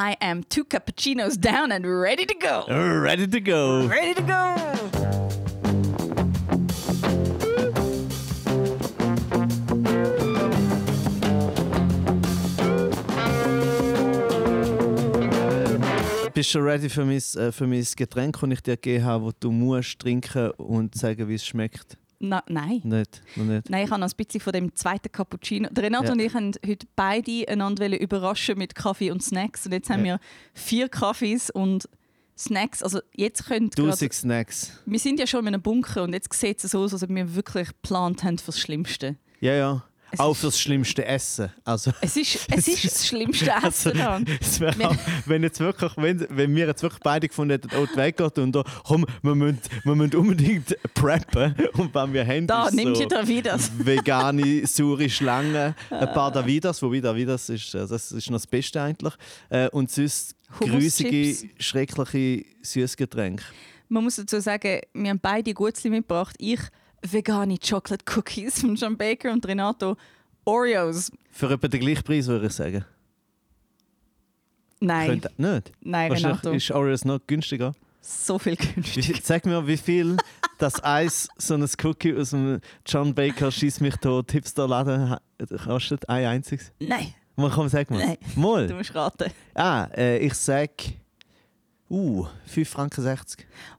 I am two cappuccinos down and ready to go. Ready to go. Ready to go. Bist du schon ready für mein, äh, für mein Getränk, das ich dir gegeben habe, das du musst trinken und sagen, wie es schmeckt? Na, nein. Nicht, noch nicht. Nein, ich habe noch ein bisschen von dem zweiten Cappuccino. Der Renato Ja. und ich haben heute beide einander überraschen mit Kaffee und Snacks. Und jetzt haben Ja. wir vier Kaffees und Snacks. Also jetzt könnt Tausend Snacks. Wir sind ja schon in einem Bunker und jetzt sieht es so aus, als ob wir wirklich geplant haben fürs Schlimmste. Ja, ja. Es Auch fürs schlimmste Essen. Also, Es ist, es ist das schlimmste Also, Essen daran. es auch, wenn, jetzt wirklich, wenn, wenn wir jetzt wirklich beide gefunden hätten, oh, die weggeht und da, komm, wir müssen, wir müssen unbedingt preppen. Und wenn wir haben, Da, nimm so dir da wieder. vegane, saure Schlangen, ein paar Davidas, wobei Davidas ist, äh, das ist noch das Beste eigentlich. Äh, und sonst Hummus-Chips. schreckliche Süßgetränke. Man muss dazu sagen, wir haben beide Gutzli mitgebracht. Ich vegane Chocolate Cookies von John Baker und Renato Oreos. Für etwa den gleichen Preis, würde ich sagen. Nein, Könnte, nicht? nein Renato. ist Oreos noch günstiger. So viel günstiger. sag mir, wie viel das Eis, so ein Cookie aus dem John Baker Schieß mich tot Hipster-Laden ha- kostet? Ein einziges? Nein, Mal komm, sag mal. Nein. du Mal. musst raten. Ah, äh, ich sag. Uh, 5,60 Franken.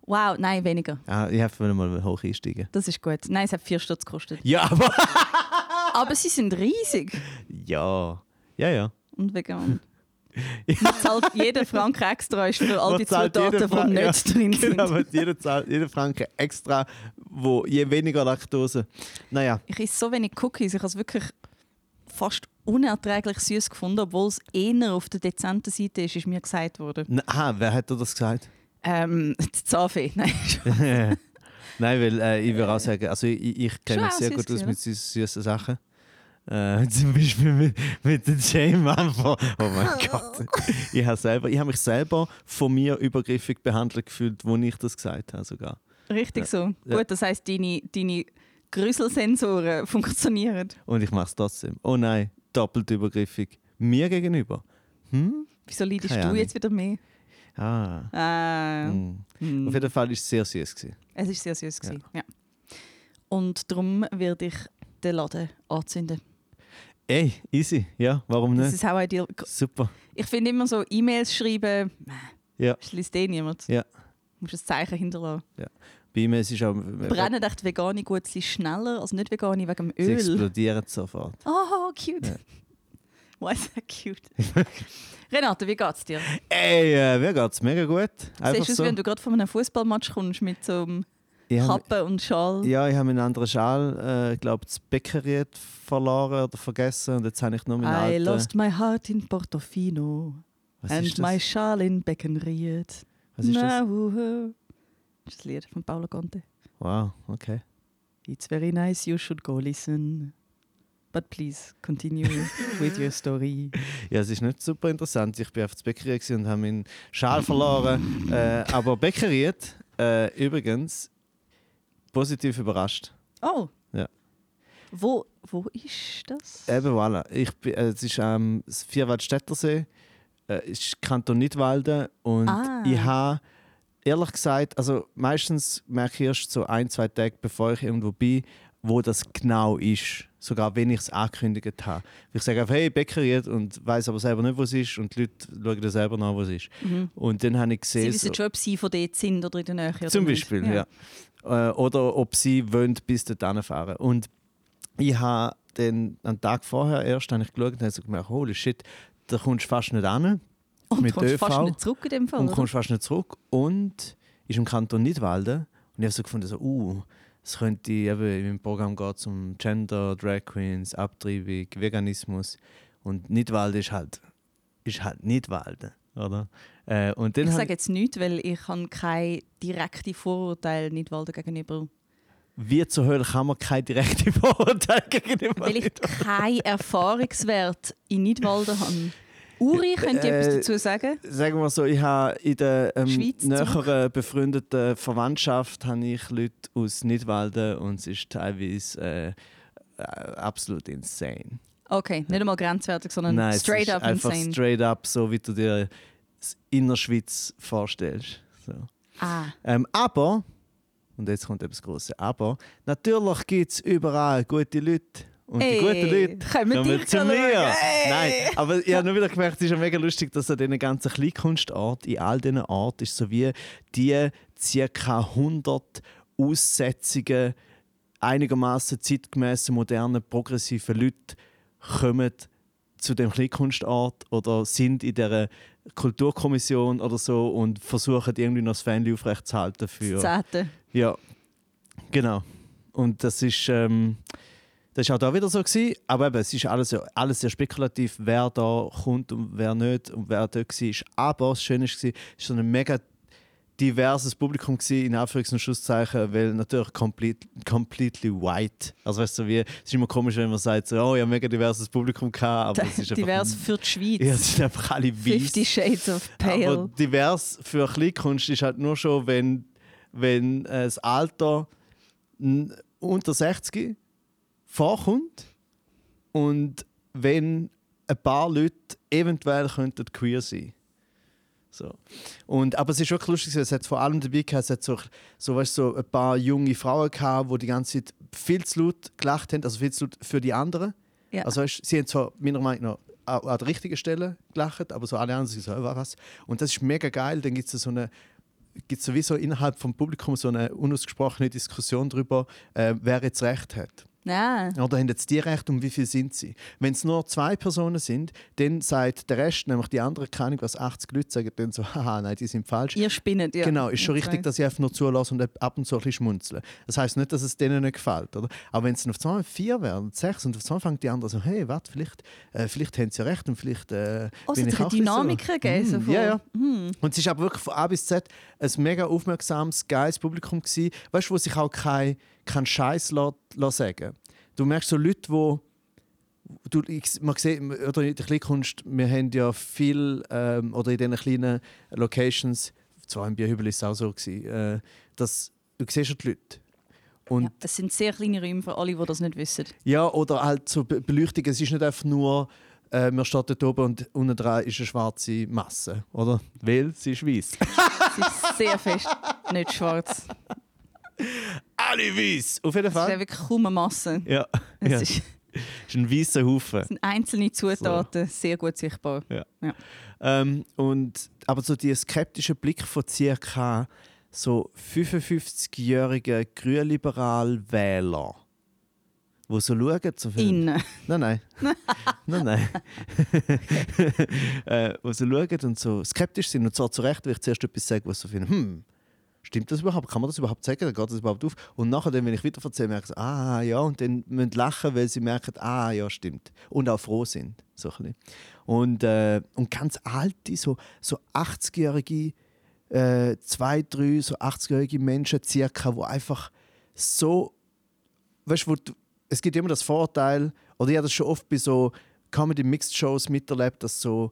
Wow, nein, weniger. Ah, ich habe mal hoch einsteigen. Das ist gut. Nein, es hat 4 Stutz gekostet. Ja, aber. Aber sie sind riesig ja. Ja, ja. und vegan. Man zahlt jeden Franken extra ist für all die Zutaten, die nicht ja, drin sind. Genau, jeder zahlt jeden Franken extra, wo je weniger Laktose. Naja, Ich esse so wenig Cookies, ich habe es wirklich fast unerträglich süß gefunden, obwohl es eher auf der dezenten Seite ist, ist mir gesagt worden. Na, aha, wer hat dir das gesagt? Ähm, die Zahnfee, nein. Nein, weil äh, ich würde auch sagen, also ich, ich kenne mich sehr gut aus mit süß- süßen Sachen. Äh, zum Beispiel mit, mit dem Shame einfach. Oh mein Gott. Ich habe selber, ich habe mich selber von mir übergriffig behandelt gefühlt, wo ich das gesagt habe sogar. Richtig so. Ja. Gut, das heisst, deine, deine Grüsselsensoren funktionieren. Und ich mache es trotzdem. Oh nein, doppelt übergriffig. Mir gegenüber. Hm? Wieso leidest Keine du Ahnung. jetzt wieder mehr? Ah. Äh, hm. hm. Auf jeden Fall war es sehr süß. Gewesen. Es war sehr süß. gewesen, Ja. Und darum werde ich den Laden anzünden. Ey, easy. Ja, warum Das nicht? ist auch ideal. Super. Ich finde immer so E-Mails schreiben, Ja. das liest eh niemand. Ja. Du musst ein Zeichen hinterlassen. Bei mir ist es auch. Brennen echt vegane Gutzli schneller als nicht vegane wegen dem Sie Öl. explodieren sofort. Oh, cute. Ja. Why is that cute? Renate, wie geht's dir? Ey, äh, mir geht's mega gut. Einfach Siehst du so. wenn du gerade von einem Fußballmatch kommst mit so einem Ich hab- Kappe und Schal? Ja, ich habe einen anderen Schal, äh, glaube das Bäckeriet verloren oder vergessen und jetzt habe ich nur meinen I alten. lost my heart in Portofino Was and my schal in Beckenried. Was ist das? Das ist das Lied von Paolo Conte. Wow, okay. It's very nice, you should go listen. But please, continue with your story. Ja, es ist nicht super interessant. Ich bin auf Bäckeriet gewesen und habe meinen Schal verloren. äh, aber Bäckeriet, äh, übrigens, positiv überrascht. Oh. Ja. Wo, wo ist das? Eben, voilà. Ich bin, äh, es ist am Vierwaldstättersee, äh, ist Kanton Nidwalden und Ah. ich habe ehrlich gesagt, also meistens merke ich erst so ein, zwei Tage, bevor ich irgendwo bin, wo das genau ist. Sogar wenn ich es angekündigt habe. Ich sage einfach, hey, Bäckeriet und weiß aber selber nicht, wo es ist und die Leute schauen dann selber nach, wo es ist. Und dann habe ich Mhm. Sie gesehen, wissen so, schon, ob sie von dort sind oder in der Nähe. zum. Beispiel, ja. Äh, oder ob sie wollen, bis dorthin fahren. Und ich habe dann am Tag vorher erst habe ich geschaut und habe so gemerkt, holy shit, da kommst du fast nicht an. Und mit du kommst ÖV. fast nicht zurück in dem Fall. und oder? kommst fast nicht zurück. Und ist im Kanton Nidwalden. Und ich habe so gefunden, so, uh, es könnte eben im Programm gehen zum Gender, Drag Queens, Abtreibung, Veganismus. Und Nidwalden ist halt, ist halt Nidwalden, oder? Äh, und dann Ich sage jetzt nichts, weil ich habe keine direkten Vorurteile Nidwalden gegenüber. Wie zur Hölle kann man keine direkte Vorurteile gegenüber Weil ich keinen Erfahrungswert in Nidwalden habe. Uri, könnt ihr Äh, etwas dazu sagen? Sagen wir so, ich habe in der ähm, näheren befreundeten Verwandtschaft habe ich Leute aus Nidwalden und es ist teilweise äh, äh, absolut insane. Okay, nicht einmal grenzwertig, sondern Nein, es straight ist up einfach insane. straight up, so wie du dir das Innerschweiz vorstellst. So. ah, Ähm, aber, und jetzt kommt etwas Grosses, aber natürlich gibt es überall gute Leute. Und die Ey, guten Leute wir dich zu mir. Nein, aber ich habe nur wieder gemerkt, es ist ja mega lustig, dass an diesen ganzen Kleinkunstorten, in all diesen Orten, ist so wie die ca. 100 Aussetzungen einigermaßen zeitgemäßen, modernen, progressiven Leute kommen zu dem Kleinkunstort oder sind in der Kulturkommission oder so und versuchen irgendwie noch das Family aufrechtzuerhalten für das Zehnte. ja, genau. Und das ist, ähm, das ist auch da wieder so gewesen. Aber eben, es ist alles, alles sehr spekulativ, wer da kommt und wer nicht und wer dort war. Aber das Schöne war, es war so ein mega diverses Publikum gewesen, in Anführungs- und Schlusszeichen, weil natürlich complete, completely white. Also weißt du, wie, es ist immer komisch, wenn man sagt, so, oh, ja, mega diverses Publikum gehabt, aber es ist Divers einfach, für die Schweiz. ja, es sind einfach alle weiß. 50 Shades of Aber Pale. divers für Kleinkunst ist halt nur schon, wenn, wenn äh, das Alter unter 60 vorkommt und wenn ein paar Leute eventuell könnten queer sein so. Und, aber es ist wirklich lustig, es hat vor allem dabei gehabt, es hat so, so, weißt, so ein paar junge Frauen gehabt, die die ganze Zeit viel zu laut gelacht haben, also viel zu laut für die anderen. Ja. Also weißt, sie haben zwar meiner Meinung nach an, an der richtigen Stelle gelacht, aber so alle anderen sind so, «Äh, was? Und das ist mega geil, dann gibt es so eine gibt sowieso innerhalb vom Publikum so eine unausgesprochene Diskussion darüber, äh, wer jetzt recht hat. Nein. Oder haben jetzt die recht und wie viel sind sie? Wenn es nur zwei Personen sind, dann sagt der Rest, nämlich die anderen, keine Ahnung, was 80 Leute sagen, dann so, haha, nein, die sind falsch. Ihr spinnet, ja. Genau, ist schon Okay. richtig, dass ich einfach nur zulasse und ab und zu ein bisschen schmunzeln. Das heißt nicht, dass es denen nicht gefällt, oder? Aber wenn es auf einmal vier werden, sechs und auf einmal fängt die anderen so, hey, warte, vielleicht, äh, vielleicht haben sie ja recht und vielleicht äh, Oh, es bin ich eine auch Dynamik so. gegeben. so Mm, von- ja, ja. Hm. Und es ist aber wirklich von A bis Z ein mega aufmerksames, geiles Publikum gewesen, weißt du, wo sich auch kein, kein Scheiß la- la sagen. Du merkst so Leute, wo du, ich, man sieht, oder in der Kleinkunst, wir haben ja viel, ähm, oder in diesen kleinen Locations, zwar im Bierhübel ist es auch so, gewesen, äh, dass du siehst ja die Leute. Und Ja, es sind sehr kleine Räume für alle, die das nicht wissen. ja, oder halt so Be- Beleuchtung. Es ist nicht einfach nur, äh, man steht dort oben und unten dran ist eine schwarze Masse, oder? Weil sie ist weiß. Sie ist sehr fest nicht schwarz. Alle weiß! Auf jeden Es Fall. wäre wirklich kaum eine Masse. Ja, Es ja. ist, ist ein weißer Haufen. es sind einzelne Zutaten, sehr gut sichtbar. Ähm, und, aber so der skeptische Blick von ca. so 55-jährigen grünliberal-Wähler, die so schauen, so viel, Innen. Nein, nein. nein, nein. äh, wo sie schauen und so skeptisch sind und zwar zu Recht, weil ich zuerst etwas sage, was so finden, hm, stimmt das überhaupt? Kann man das überhaupt sagen? Dann geht das überhaupt auf? Und nachher, wenn ich weiter erzähle, merken sie, ah ja, und dann müssen lachen, weil sie merken, ah ja, stimmt. Und auch froh sind. So ein und, äh, und ganz alte, so, so 80-jährige, äh, zwei, drei, so 80-jährige Menschen circa, die einfach so weißt wo du, es gibt immer das Vorteil, oder ich habe das schon oft bei so Comedy-Mixed-Shows miterlebt, dass so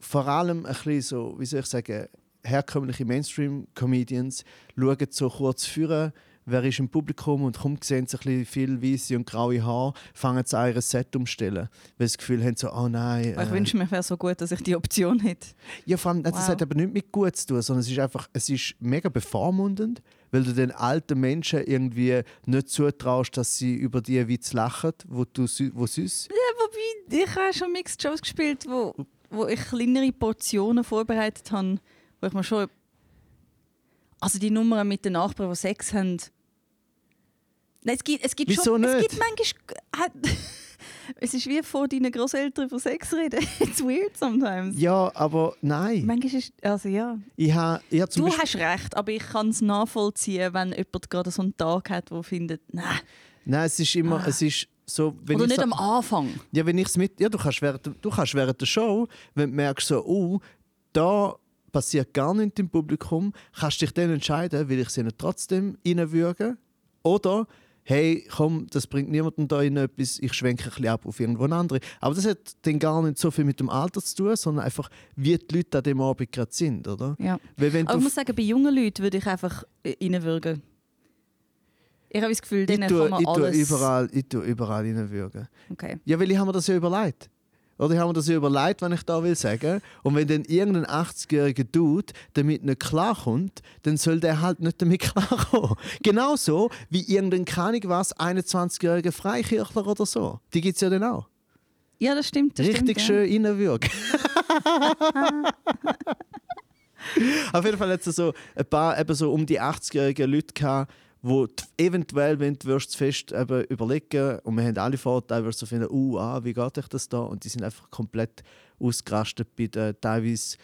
vor allem ein bisschen so, wie soll ich sagen, herkömmliche Mainstream-Comedians schauen so kurz führen, wer ist im Publikum und kaum sehen sie ein bisschen viel weiße und graue Haare, fangen sie an, ihr Set umstellen, weil sie das Gefühl haben, so, oh nein. Ich äh, wünsche mir, wäre so gut, dass ich die Option hätte. ja, vor allem, das Wow. hat aber nicht mit gut zu tun, sondern es ist einfach, es ist mega bevormundend, weil du den alten Menschen irgendwie nicht zutraust, dass sie über die Witz lachen, wo du wo süß. Ja, wobei, ich habe schon Mixed Shows gespielt, wo, wo ich kleinere Portionen vorbereitet habe, wo ich mir schon... Also die Nummer mit den Nachbarn, die Sex haben... Nein, es gibt, es gibt Wieso schon... Es nicht? gibt manchmal... Es ist wie vor deinen Großeltern über Sex reden. It's weird sometimes. Ja, aber nein. Manchmal ist... Also ja. Ich habe ich ha zum Du Beispiel, hast recht, aber ich kann es nachvollziehen, wenn jemand gerade so einen Tag hat, der findet, nein. nein, es ist immer, es ist so, wenn Oder ich nicht am Anfang. ja, wenn ich's mit, ja, du kannst während, du kannst während der Show, wenn du merkst so, oh, da passiert gar nichts im Publikum, kannst dich dann entscheiden, will ich sie nicht trotzdem reinwürgen oder hey, komm, das bringt niemandem da in etwas, ich schwenke ein bisschen ab auf irgendwo andere. Aber das hat dann gar nicht so viel mit dem Alter zu tun, sondern einfach, wie die Leute an dem Abend gerade sind, oder? Ja. Weil Aber ich muss sagen, bei jungen Leuten würde ich einfach äh, reinwürgen. Ich habe das Gefühl, denen tue, kann man ich tue alles... überall, ich tue überall reinwürgen. Okay. Ja, weil ich habe mir das ja überlegt. Oder ich habe mir das ja überlegt, wenn ich da will sagen. Und wenn dann irgendein 80-jähriger Dude damit nicht klarkommt, dann soll der halt nicht damit klarkommen. Genauso wie irgendein, Ahnung was, 21-jähriger Freikirchler oder so. Die gibt es ja dann auch. Ja, das stimmt. Das Richtig stimmt, schön reinwürgen. Auf jeden Fall hat es so ein paar eben so um die 80-jährigen Leute gehabt, wo eventuell, wenn du wirst, fest eben überlegen und wir haben alle Vorteile, wirst du so finden, uh, ah, wie geht euch das da? Und die sind einfach komplett ausgerastet bei den teilweise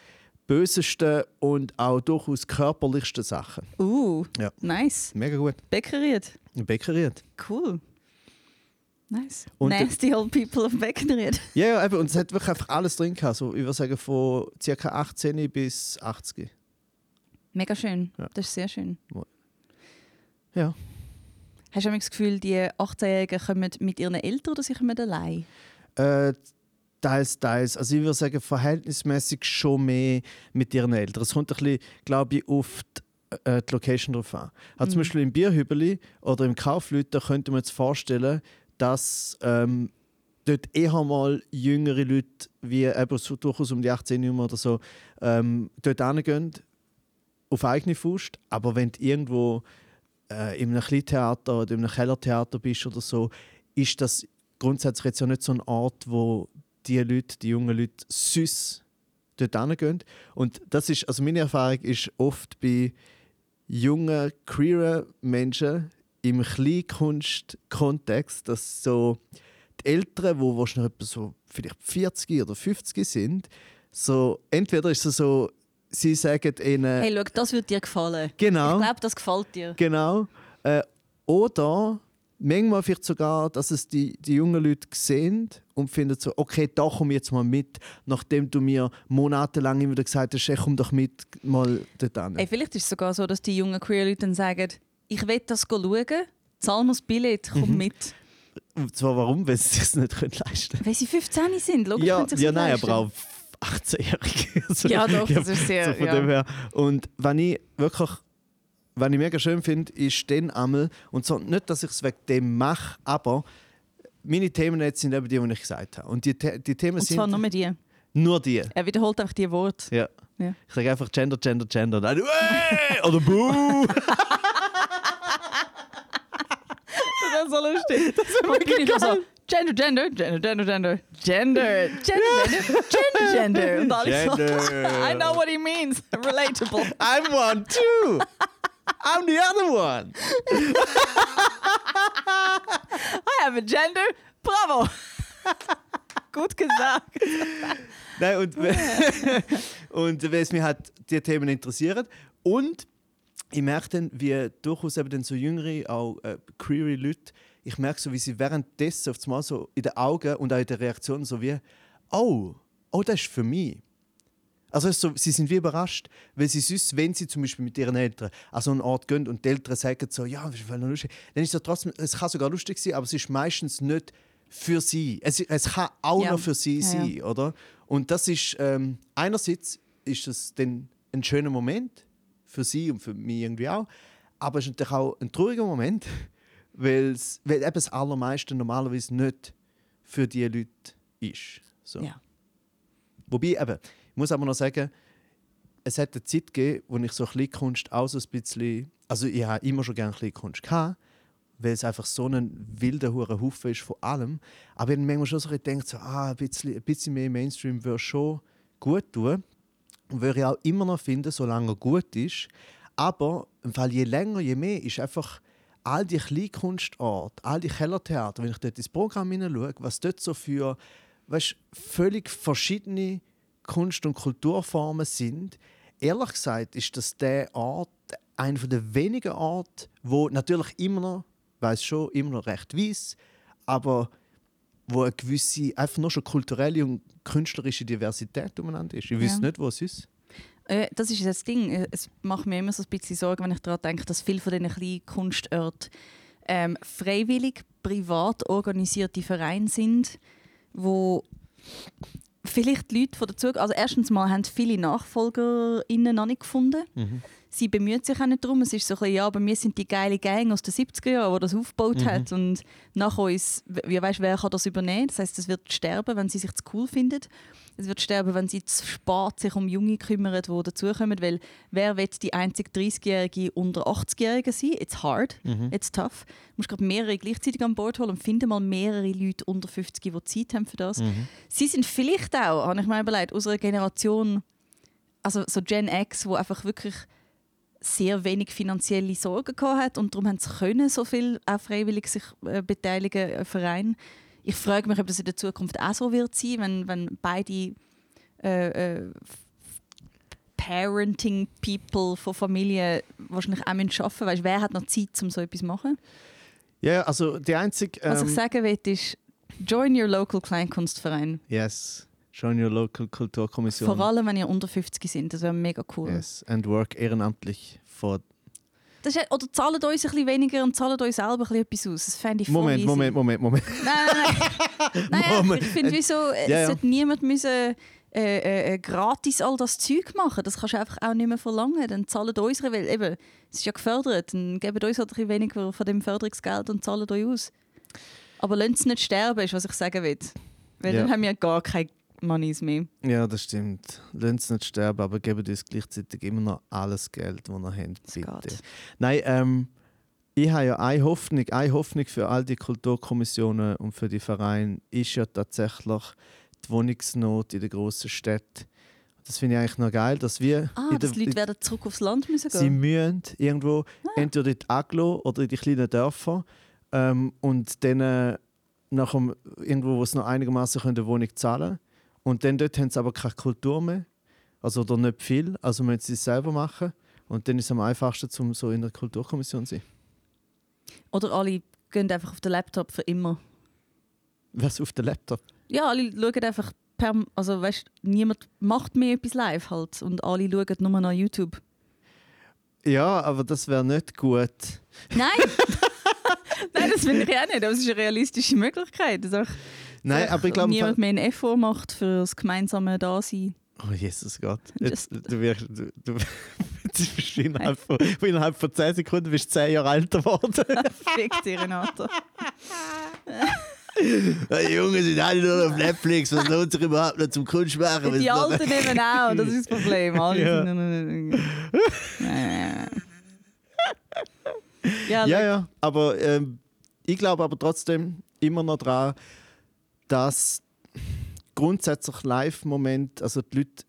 bösesten und auch durchaus körperlichsten Sachen. Uh, Ja. nice. Mega gut. Bäckeriert. Bäckeriert. Cool. Nice. Und- Nasty old people of Bäckeriert. Ja, ja, eben. Und es hat wirklich einfach alles drin gehabt. So, ich würde sagen, von ca. 18 bis 80. Mega schön. Ja. Das ist sehr schön. Ja. Hast du das Gefühl, die 18-Jährigen kommen mit ihren Eltern oder sie kommen allein? Äh, teils, teils. Also ich würde sagen, verhältnismäßig schon mehr mit ihren Eltern. Es kommt ein bisschen, glaube ich, auf die, äh, die Location drauf an. Also Zum Mhm. Beispiel im Bierhübeli oder im Kaufleut, da könnte man sich vorstellen, dass ähm, dort eher mal jüngere Leute, wie eben so durchaus um die 18 Jahre oder so, ähm, dort hingehen, auf eigene Faust. Aber wenn du irgendwo äh, in einem Kleintheater oder in einem Kellertheater bist oder so, ist das grundsätzlich jetzt ja nicht so ein Ort, wo die Leute, die jungen Leute, süß dort hingehen. Und das ist, also meine Erfahrung ist oft bei jungen, queeren Menschen im Kleinkunstkontext, dass so die Älteren, die wahrscheinlich so vielleicht 40 oder 50 sind, so, entweder ist es so, sie sagen ihnen, Hey, schau, das wird dir gefallen. genau, Ich glaube, das gefällt dir. Genau. Äh, oder manchmal vielleicht sogar, dass es die, die jungen Leute sehen und finden so, okay, da komm jetzt mal mit, nachdem du mir monatelang immer gesagt hast, hey, komm doch mit mal dort hin. Hey, vielleicht ist es sogar so, dass die jungen queer Leute dann sagen, ich will das schauen, zahl mir das Billett, komm Mhm. mit. Und zwar warum? Weil sie es nicht können leisten Weil sie 15 sind, logisch Ja, können sie sich ja das nein, leisten. aber auch 18-Jährige. Also, Ja, doch, das ist sehr, So von ja. dem her. Und wenn ich wirklich, wenn ich mega schön finde, ist dann einmal, und so, nicht, dass ich es wegen dem mache, aber meine Themen jetzt sind eben die, die ich gesagt habe. Und die, die Themen Und sind zwar nur mit dir. nur die. Er wiederholt einfach die Worte. Ja. Ja. Ich sage einfach Gender, Gender, Gender. Dann, oder Buh! Das ist so lustig. Das ist mega so, Gender, Gender, Gender, Gender, Gender, Gender, Gender, Gender, Gender, Gender. Und alle so, Gender. I know what he means. Relatable. I'm one too! I'm the other one! I have a gender. Bravo. Gut gesagt. Nein, und, und weil es mich halt die Themen interessieren. Und ich merke dann, wie durchaus eben dann so jüngere, auch äh, queere Leute, ich merke so, wie sie währenddessen auf einmal so in den Augen und auch in der Reaktion so wie, oh, oh, das ist für mich. Also so, sie sind wie überrascht, weil sie sonst, wenn sie zum Beispiel mit ihren Eltern an so einen Ort gehen und die Eltern sagen so, ja, das ist noch lustig, dann ist es trotzdem, es kann sogar lustig sein, aber es ist meistens nicht für sie. Es, es kann auch Ja. noch für sie Ja, ja. sein, oder? Und das ist, ähm, einerseits ist es dann ein schöner Moment für sie und für mich irgendwie auch, aber es ist natürlich auch ein trauriger Moment, weil's, weil eben das Allermeiste normalerweise nicht für die Leute ist. So. Ja. Wobei, eben, ich muss aber noch sagen, es hat eine Zeit gegeben, wo ich so Kleinkunst auch so ein bisschen. Also, ich habe immer schon gerne Kleinkunst gehabt, weil es einfach so ein wilder hure Haufen ist von allem. Aber ich habe manchmal schon so gedacht, so, ah, ein, bisschen, ein bisschen mehr Mainstream würde schon gut tun. Und würde ich auch immer noch finden, solange er gut ist. Aber im Fall je länger, je mehr ist einfach all die Kleinkunstorte, all die Kellertheater, wenn ich dort ins Programm hineinschaue, was dort so für weißt, völlig verschiedene Kunst- und Kulturformen sind. Ehrlich gesagt ist das der Ort, einer der wenigen Orte, wo natürlich immer noch, weiß schon, immer noch recht weiß, aber wo eine gewisse, einfach nur schon kulturelle und künstlerische Diversität umeinander ist. Ich weiß Ja. nicht, wo es ist. Äh, das ist das Ding. Äh, Es macht mir immer so ein bisschen Sorgen, wenn ich daran denke, dass viele von diesen kleinen Kunstorten ähm, freiwillig, privat organisierte Vereine sind, wo vielleicht die Leute von dazu... Also erstens mal haben viele NachfolgerInnen noch nicht gefunden. Sie bemüht sich auch nicht darum. Es ist so ein bisschen, ja, aber wir sind die geile Gang aus den 70er Jahren, die das aufgebaut Mhm. hat. Und nach uns, wie weißt, wer kann das übernehmen? Das heißt, es wird sterben, wenn sie sich zu cool findet. Es wird sterben, wenn sie zu spät sich um Junge kümmern, die dazukommen. Weil wer will die einzige 30-Jährige unter 80-Jährigen sein? It's hard, Mhm. it's tough. Du musst gerade mehrere gleichzeitig an Bord holen und finde mal mehrere Leute unter 50, die Zeit haben für das. Mhm. Sie sind vielleicht auch, habe ich mir überlegt, aus einer Generation, also so Gen X, wo einfach wirklich sehr wenig finanzielle Sorgen gehabt und darum haben sie können so viel auch freiwillig sich äh, beteiligen an Vereinen. Ich frage mich, ob das in der Zukunft auch so wird sein, wenn, wenn beide äh, äh, Parenting People von Familien wahrscheinlich auch arbeiten müssen. Wer hat noch Zeit, um so etwas zu machen? Ja, also die einzige. Was ich ähm, sagen will, ist, join your local Kleinkunstverein. Yes. Join your local Kulturkommission. Vor allem, wenn ihr unter 50 sind. Das wäre mega cool. Yes. And work ehrenamtlich vor. Das ist, oder zahlt uns ein bisschen weniger und zahlt euch selber ein bisschen etwas aus. Das fände ich voll Moment, easy. Moment, Moment, Moment. Nein, nein, nein. nein. Ich finde, wieso, es Ja, ja. sollte niemand müssen, äh, äh, äh, gratis all das Zeug machen. Das kannst du einfach auch nicht mehr verlangen. Dann zahlt unsere, weil eben, es ist ja gefördert. Dann gebt uns halt ein bisschen weniger von dem Förderungsgeld und zahlt euch aus. Aber lasst es nicht sterben, ist, was ich sagen will. Weil Ja. dann haben wir gar keine Moneys mehr. Ja, das stimmt. Lasst es nicht sterben, aber gebt uns gleichzeitig immer noch alles Geld, das ihr habt, bitte. Nein, ähm, ich habe ja eine Hoffnung, eine Hoffnung für all die Kulturkommissionen und für die Vereine ist ja tatsächlich die Wohnungsnot in den grossen Städten. Das finde ich eigentlich noch geil, dass wir Ah, dass Leute werden zurück aufs Land müssen Sie gehen. müssen irgendwo entweder in die Aglo oder in die kleinen Dörfer ähm, und dann äh, nachher irgendwo, wo sie noch einigermaßen eine Wohnung zahlen können. Und dann dort haben sie aber keine Kultur mehr, also oder nicht viel, also müssen sie es selber machen. Und dann ist es am einfachsten, um so in der Kulturkommission zu sein. Oder alle gehen einfach auf den Laptop für immer. Was auf dem Laptop? Ja, alle schauen einfach per. Also, weißt niemand macht mehr etwas live halt. Und alle schauen nur noch YouTube. Ja, aber das wäre nicht gut. Nein! Nein, das finde ich auch nicht. Aber es ist eine realistische Möglichkeit. Auch Nein, aber ich glaube, niemand mehr einen Effort macht für das gemeinsame Dasein. Oh Jesus Gott. Jetzt, du wirst, du, du, jetzt bist du innerhalb, von, innerhalb von 10 Sekunden bist du 10 Jahre älter geworden. Fick dich, Renata. Die Jungen sind alle nur auf Netflix, was lohnt sich überhaupt noch zum Kunst machen? Die Alten eben auch, das ist das Problem. Alle Ja. sind nur- ja, Ja, ja, aber ähm, ich glaube aber trotzdem immer noch daran, dass grundsätzlich Live-Moment, also die Leute,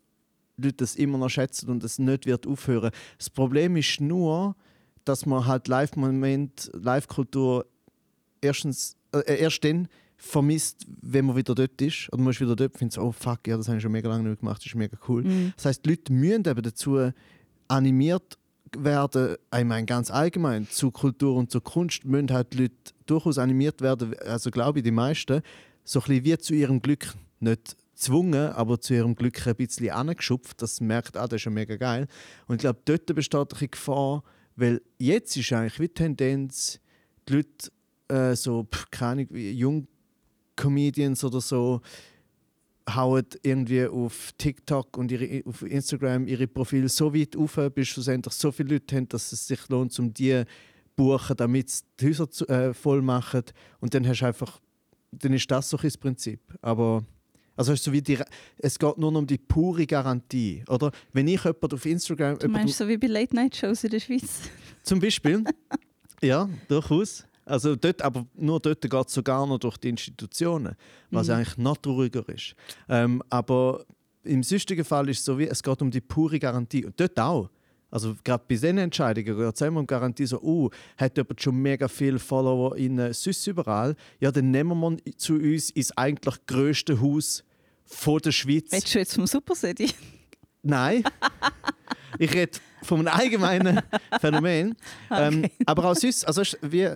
die Leute das immer noch schätzen und es nicht wird aufhören. Das Problem ist nur, dass man halt Live-Moment, Live-Kultur erstens, äh, erst dann vermisst, wenn man wieder dort ist. Oder man ist wieder dort und findet, oh fuck, ja, das habe ich schon mega lange nicht gemacht, das ist mega cool. Mhm. Das heißt, die Leute müssen eben dazu animiert werden, ich meine ganz allgemein, zu Kultur und zu Kunst müssen halt die Leute durchaus animiert werden, also glaube ich, die meisten, so ein wie zu ihrem Glück, nicht gezwungen, aber zu ihrem Glück ein bisschen angeschupft, das merkt, ah, das ist ja mega geil. Und ich glaube, dort besteht eine Gefahr, weil jetzt ist eigentlich wie die Tendenz, die Leute äh, so, pff, keine Ahnung, wie Jung-Comedians oder so, hauen irgendwie auf TikTok und ihre, auf Instagram ihre Profile so weit auf, bis schlussendlich so viele Leute haben, dass es sich lohnt, um die zu buchen, damit sie die Häuser zu, äh, voll machen. Und dann hast du einfach, dann ist das so das Prinzip. Aber also so wie die, es geht nur um die pure Garantie, oder? Wenn ich jemand auf Instagram, Du meinst so wie bei Late-Night-Shows in der Schweiz? zum Beispiel, ja, durchaus. Also dort, aber nur dort geht es sogar noch durch die Institutionen, was Mhm. eigentlich noch trauriger ist. Ähm, aber im sonstigen Fall ist es so wie, es geht um die pure Garantie. Und dort auch. Also gerade bei diesen Entscheidungen geht es immer um Garantie, so, uh, hat jemand schon mega viele Follower in äh, sonst überall, ja, dann nehmen wir ihn zu uns ins eigentlich grösste Haus von der Schweiz. Willst du jetzt vom Super City? Nein. ich rede von einem allgemeinen Phänomen. Ähm, aber auch sonst, also wie,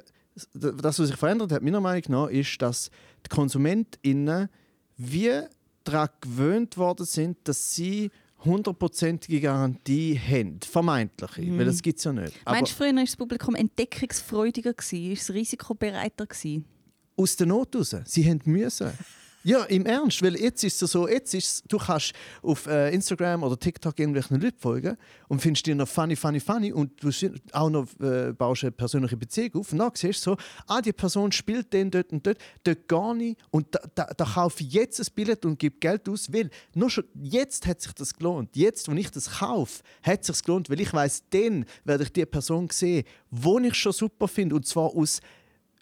das, was sich verändert hat, meiner Meinung nach, ist, dass die KonsumentInnen wie daran gewöhnt worden sind, dass sie hundertprozentige Garantie haben. Vermeintliche, weil das gibt es ja nicht. Aber Meinst du, früher war das Publikum entdeckungsfreudiger? Gewesen? Ist es risikobereiter? Gewesen? aus der Not raus. Sie haben müssen. Ja, im Ernst, weil jetzt ist es so, jetzt ist du kannst auf äh, Instagram oder TikTok irgendwelchen Leuten folgen und findest die noch funny, funny, funny und du auch noch äh, baust eine persönliche Beziehung auf und dann siehst du so, ah, die Person spielt den dort und dort, dort gar nicht und da, da, da kaufe ich jetzt ein Billett und gebe Geld aus, weil nur schon jetzt hat sich das gelohnt. Jetzt, wo ich das kaufe, hat es sich gelohnt, weil ich weiß, dann werde ich die Person sehen, die ich schon super finde und zwar aus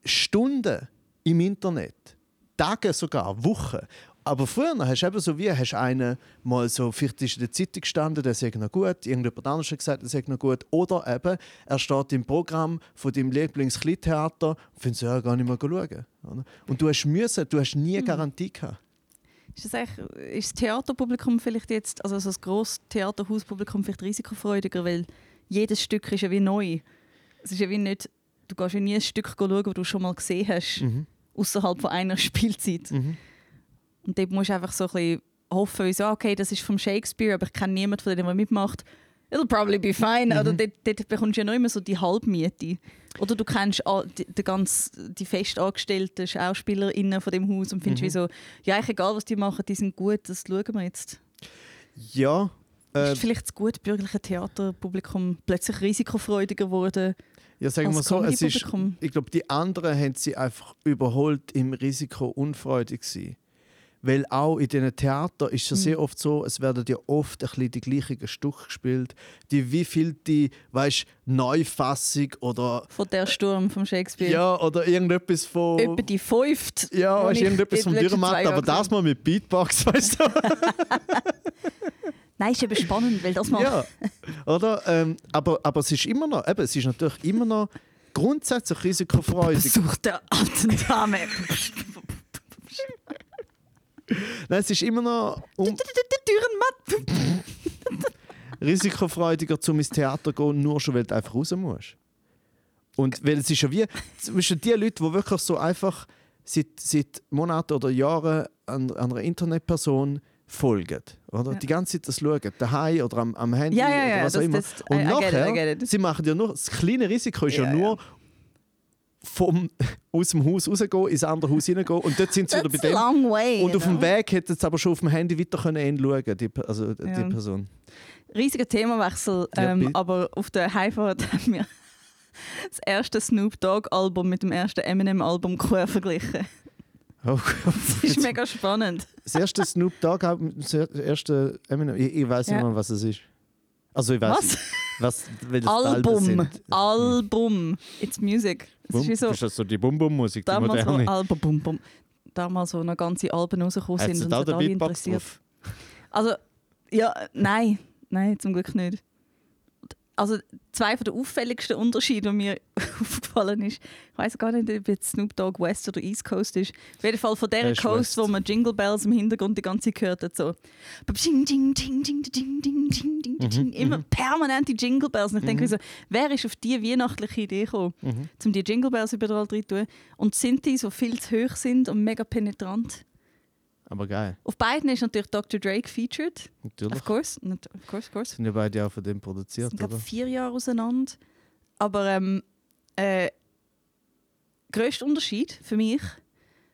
Stunden im Internet. Tage sogar, Wochen. Aber früher hast du eben so wie, hast einen mal so, vielleicht ist in der Zeitung gestanden, der sagt noch gut, irgendjemand anderes hat gesagt, der sagt noch gut. Oder eben, er steht im Programm von deinem Lieblingsklitheater und findest, ja, gar nicht mehr schauen. oder? Und du hast müssen, du hast nie Garantie gehabt. Ist das, eigentlich, ist das Theaterpublikum vielleicht jetzt, also so das grosse Theaterhauspublikum vielleicht risikofreudiger, weil jedes Stück ist ja wie neu. Es ist ja wie nicht, du gehst ja nie ein Stück schauen, das du schon mal gesehen hast, Mhm. Außerhalb von einer Spielzeit. Und dort musst du einfach so ein bisschen hoffen, wie so, okay, das ist vom Shakespeare, aber ich kenne niemanden von denen, der mitmacht. It'll probably be fine. Oder dort, dort bekommst du ja noch immer so die Halbmiete. Oder du kennst die, die, ganz, die fest angestellten SchauspielerInnen von dem Haus und findest wie so, ja, egal, was die machen, die sind gut, das schauen wir jetzt. Ja, äh, ist vielleicht das gut bürgerliche Theaterpublikum plötzlich risikofreudiger geworden ja sagen wir so, es ist, ich glaube, die anderen haben sie einfach überholt im Risiko unfreudig sein. Weil auch in diesen Theatern ist es ja Mhm. sehr oft so, es werden ja oft ein bisschen die gleichen Stücke gespielt. Die wievielte, weißt Neufassung oder Von der Sturm vom Shakespeare. ja, oder irgendetwas von. Etwa die fünfte. ja, weißt, irgendetwas vom Dürrematt, aber das mal mit Beatbox, weißt du? Nein, ist eben spannend, weil das mal. ja, oder? Ähm, aber, aber es ist immer noch, eben, es ist natürlich immer noch grundsätzlich risikofreudig. Besuch der alten Dame. Nein, es ist immer noch um, risikofreudiger, zum ins Theater zu gehen, nur schon, weil du einfach raus musst. Und weil es ist ja wie, zwischen die Leute, die wirklich so einfach seit, seit Monaten oder Jahren an, an einer Internetperson folgen. Oder? Ja. Die ganze Zeit das schauen, daheim oder am, am Handy Ja, ja, oder was Das, auch immer. das, Und I, I nachher, it. sie machen ja nur, das kleine Risiko ist ja, nur vom, aus dem Haus rausgehen, ins andere Haus hineingehen und dort sind sie wieder bei dem. long way. Und auf you dem know? Weg hätte es aber schon auf dem Handy weiter können schauen die, also die. Person. Riesiger Themawechsel, ähm, aber auf der Heimfahrt haben wir das erste Snoop Dogg Album mit dem ersten Eminem Album verglichen. Oh, Das ist mega spannend. das erste Snoop Dogg, Album, das erste Eminem, ich, ich weiß Ja. nicht mal, was es ist. Also ich weiß Was? was weil das Album. sind. Album. It's music. Das Bum, ist so, ist das so die Bum-Bum-Musik, die damals so moderne? Album, bum, bum. Damals so noch ganze Alben rausgekommen sind und den alle interessiert. drauf? Also, ja, nein. Nein, zum Glück nicht. Also, zwei von den auffälligsten Unterschiede, die mir aufgefallen ist, ich weiß gar nicht, ob jetzt Snoop Dogg West oder East Coast ist. Auf jeden Fall von der Er Coast, West. wo man Jingle Bells im Hintergrund die ganze Zeit gehört hat. So. Ding, ding, ding, ding, ding, ding, ding, ding, Mhm, ding. Immer permanent die Jingle Bells. Und ich denke mir so, wer ist auf diese weihnachtliche Idee gekommen, Mhm. um die Jingle Bells überall drin zu tun? Und sind die so viel zu hoch sind und mega penetrant? Aber geil, Auf beiden ist natürlich Dr. Drake featured. natürlich. Of course, of course, of course. Sind ja beide auch von dem produziert, sind oder? vier Jahre auseinander. Aber ähm, äh, größter Unterschied für mich: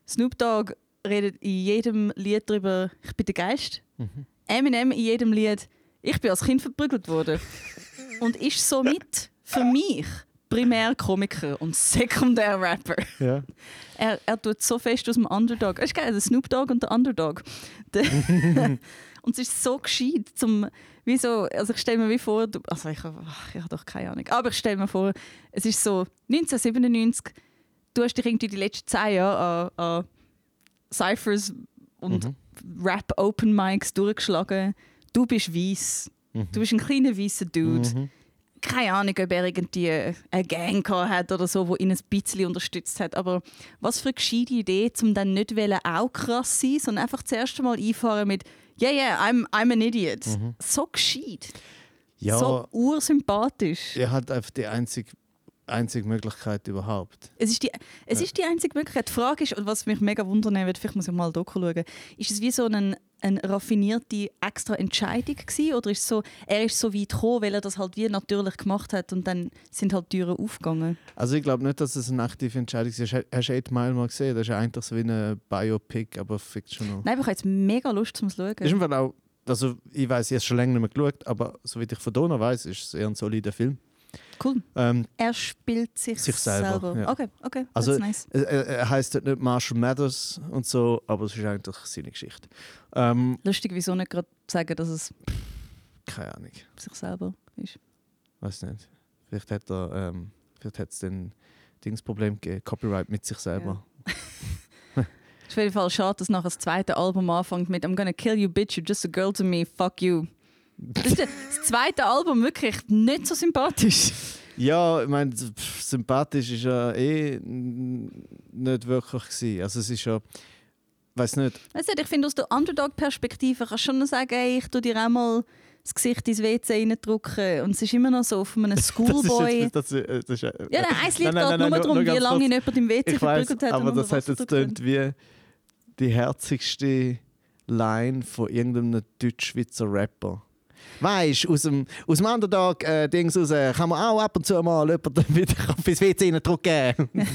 Snoop Dogg redet in jedem Lied darüber, ich bin der Geist. Mhm. Eminem in jedem Lied, ich bin als Kind verprügelt worden. und ist somit für mich Primärkomiker und Sekundärrapper. Ja. Er, er tut so fest aus dem Underdog. Es ist geil, der Snoop Dogg und der Underdog. Der und es ist so gescheit, zum, wie so, also ich stelle mir wie vor, du, also ich, ich habe doch keine Ahnung, aber ich stelle mir vor, es ist so 1997, du hast dich irgendwie die letzten zehn Jahre an, an Cyphers und Rap Open Mics durchgeschlagen. Du bist weiß, du bist ein kleiner weißer Dude Mhm. Keine Ahnung, ob er irgendwie eine Gang gehabt hat oder so, wo ihn ein bisschen unterstützt hat. Aber was für eine gescheite Idee, um dann nicht wollen, auch krass sein, sondern einfach zuerst einmal einfahren mit «Yeah, yeah, I'm, I'm an idiot». So gescheit. Ja, So ursympathisch. er hat einfach die einzige einzige Möglichkeit überhaupt. Es ist die, es ist die einzige Möglichkeit. Die Frage ist, und was mich mega wundern wird, vielleicht muss ich mal Doku schauen, ist es wie so eine, eine raffinierte extra Entscheidung gewesen, oder ist es so, er ist so weit gekommen, weil er das halt wie natürlich gemacht hat und dann sind halt die Türen aufgegangen? Also ich glaube nicht, dass es eine aktive Entscheidung ist. Hast du Eight Mile mal gesehen? Das ist ja eigentlich so wie ein Biopic, aber fictional. Nein, aber ich habe jetzt mega Lust zum Schauen. Ist im Fall auch, also ich weiß, ich habe schon länger nicht mehr geschaut, aber soweit ich von Dona weiß, ist es eher ein solider Film. Cool. Ähm, Er spielt sich, Sich selber, ja. Okay, okay, Also- nice. er, er- er heißt nicht Marshall Mathers und so, aber es ist eigentlich seine Geschichte. Ähm, Lustig, wieso nicht gerade sagen, dass es keine Ahnung, sich selber ist. weiß nicht. Vielleicht hat er, ähm, vielleicht hat es dann Dingsproblem gegeben, Copyright mit sich selber. Es ist auf jeden Fall schade, dass nachher das zweite Album anfängt mit I'm gonna kill you, bitch, you're just a girl to me, fuck you. Das ist das zweite Album wirklich nicht so sympathisch. Ja, ich meine, sympathisch ist ja eh nicht wirklich gewesen. Also es ist ja, weiß nicht. Weißt du, ich finde, aus der Underdog-Perspektive kannst du schon sagen, ey, ich tu dir auch mal das Gesicht ins WC reindrücken. Und es ist immer noch so von einem Schoolboy. Das ist, jetzt- das ist, das ist, ja, nein, eins liegt Nein, nein, gerade nein, nur darum, wie lange jemand im WC verprügelt hat. aber das hat jetzt tönt wie die herzigste Line von irgendeinem deutsch-schweizer Rapper. Weißt du, aus dem, aus dem Underdog-Dings raus kann man auch ab und zu mal jemanden wieder ins WC reindrücken.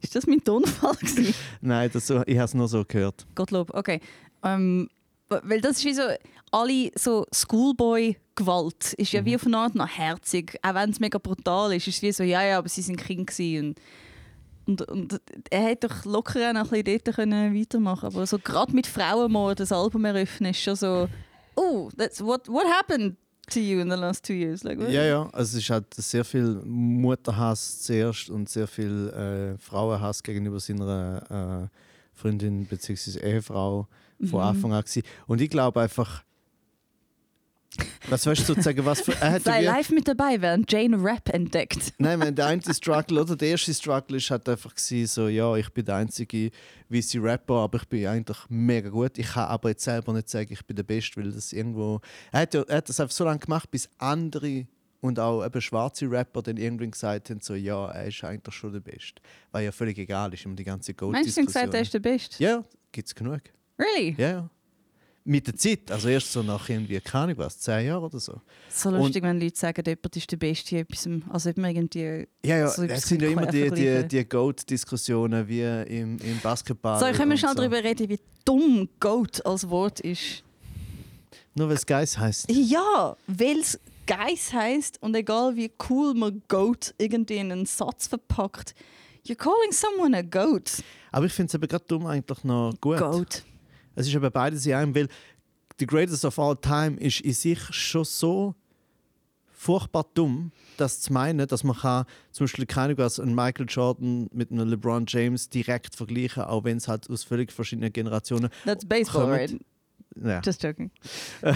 Ist das mein Tonfall? gewesen? Nein, das so, ich habe es nur so gehört. Gottlob, okay. Ähm, weil das ist wie so, alle so Schoolboy-Gewalt ist ja wie auf eine Art noch herzig. Auch wenn es mega brutal ist, ist es wie so, ja, ja, aber sie sind Kind gewesen. Und, und, er hätte doch locker auch noch ein bisschen dort können weitermachen Aber so gerade mit Frauenmord das Album eröffnen ist schon so, oh, that's what, what happened to you in the last two years? Like, what? Ja, ja, also es halt sehr viel Mutterhass zuerst und sehr viel äh, Frauenhass gegenüber seiner äh, Freundin bzw. Ehefrau von Mhm. Anfang an gewesen. Und ich glaube einfach, was weißt du sozusagen, was für, er hat Sei live mit dabei, während Jane Rap entdeckt. Nein, mein, der eine Struggle oder der erste Struggle ist halt einfach gewesen, so, ja, ich bin der einzige weiße Rapper, aber ich bin eigentlich mega gut. Ich kann aber jetzt selber nicht sagen, ich bin der Beste, weil das irgendwo... Er hat, ja, er hat das einfach so lange gemacht, bis andere und auch eben schwarze Rapper dann irgendwann gesagt haben, so, ja, er ist eigentlich schon der Beste. Weil ja völlig egal ist, um die ganze Meinst du, gesagt, er ist der Beste? Ja, gibt es genug. Really? Ja, ja. Mit der Zeit, also erst so nach irgendwie, keine Ahnung was, zehn Jahren oder so. So lustig, wenn Leute sagen, jemand ist der Beste in etwas, also man irgendwie... Ja, ja, So es sind ja immer die, die, die Goat-Diskussionen wie im, im Basketball. So, können wir und schnell so. darüber reden, wie dumm Goat als Wort ist. Nur weil es Geist heisst. Ja, weil es Geiss heisst und egal wie cool man Goat irgendwie in einen Satz verpackt, you're calling someone a goat. Aber ich finde es eben gerade dumm eigentlich noch gut. Goat. Es ist eben beides in einem, weil The Greatest of All Time ist in sich schon so furchtbar dumm, das zu meinen, dass man kann, zum Beispiel keine was, einen Michael Jordan mit einem LeBron James direkt vergleichen, auch wenn es halt aus völlig verschiedenen Generationen. That's baseball, Kommt. right? Ja. Just joking.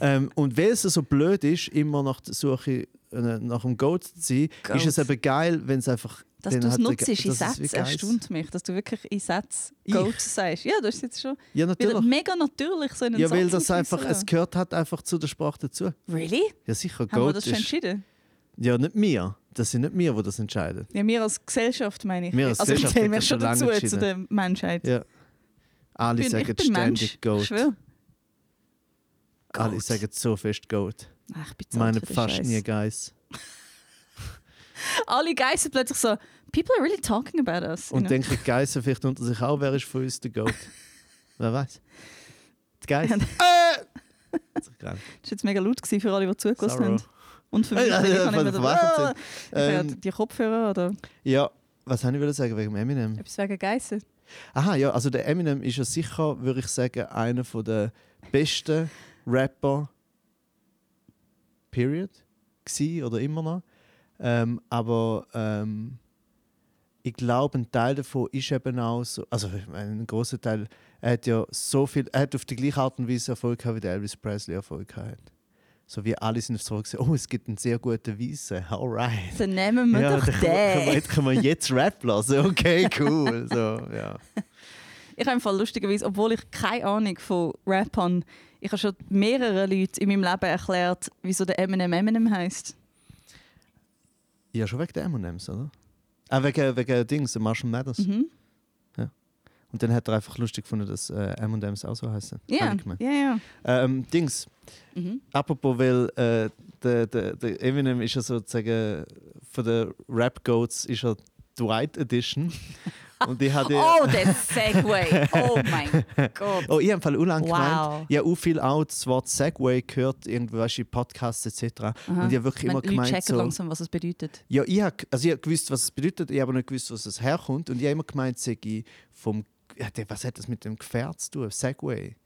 Ähm, und weil es so blöd ist, immer nach der Suche äh, nach dem Goat zu sein, Goat. ist es eben geil, wenn es einfach. Dass du es nutzt in Sätzen, Geiss- erstaunt mich, dass du wirklich in Sätzen? Goat sagst. Ja, du hast jetzt schon Ja, natürlich. mega natürlich so einen Ja, weil Satz das einfach, es gehört halt einfach zu der Sprache dazu. Really? Ja, sicher, Haben wir Goat das schon ist. entschieden? Ja, nicht wir. Das sind nicht wir, die das entscheiden. Ja, wir als Gesellschaft meine ich. Wir als also ich Gesellschaft das schon dazu zu der Menschheit. Ja. Alle bin, sagen bin Mensch. ständig Goat. Ich schwöre. Alle Goat. sagen so fest Goat. Ach, ich bin Meine fast Scheiß. nie Guys. Alle Geister plötzlich so, people are really talking about us. Und denken Guys vielleicht unter sich auch, wer ist von uns der Goat? wer weiß? Die Guys. äh! Das war jetzt mega laut für alle, die zugelassen haben. Und für mich, Ja, weil ich ja, kann nicht mehr weil sie da- Ja, Ähm, die Kopfhörer oder ja, was habe ich sagen wegen Eminem? etwas wegen Geister. Aha, ja, also der Eminem ist ja sicher, würde ich sagen, einer der besten Rapper, period, gsi oder immer noch. Ähm, aber ähm, ich glaube, ein Teil davon ist eben auch so, also ein großer Teil, er hat ja so viel, er hat auf die gleiche Art und Weise Erfolg gehabt, wie der Elvis Presley Erfolg gehabt hat. So wie alle sind so gesagt, oh, es gibt einen sehr guten Weise, alright. Dann nehmen wir Ja, doch dann können können, wir, den. jetzt können wir jetzt Rap lassen. Okay, cool. So, ja. Ich habe im Fall lustigerweise, obwohl ich keine Ahnung von Rap habe, ich habe schon mehrere Leute in meinem Leben erklärt, wieso der Eminem Eminem heisst. Ja, schon wegen der M&M's, oder? Ah, wegen, wegen Dings, der Marshall Mathers. Mhm. Und dann hat er einfach lustig gefunden, dass äh, M&M's auch so heißen. Ja, ja, ja. Ähm, Dings, Mhm. apropos, weil äh, der, der, der Eminem ist ja sozusagen von den Rap Goats ist er Dwight Edition. Und ich hatte Oh, der Segway. Oh mein Gott. Oh, ich habe Fall unlang Wow. gemeint, ich habe auch viel auch das Wort Segway gehört, irgendwie weißt in Podcasts etc. Aha. Und ich habe wirklich immer Leute gemeint, checken so, langsam, was es bedeutet. ja, ich habe also ich hab gewusst, was es bedeutet, ich habe aber nicht gewusst, was es herkommt. Und ich habe immer gemeint, ich vom, was hat das mit dem Gefährt zu tun? Segway.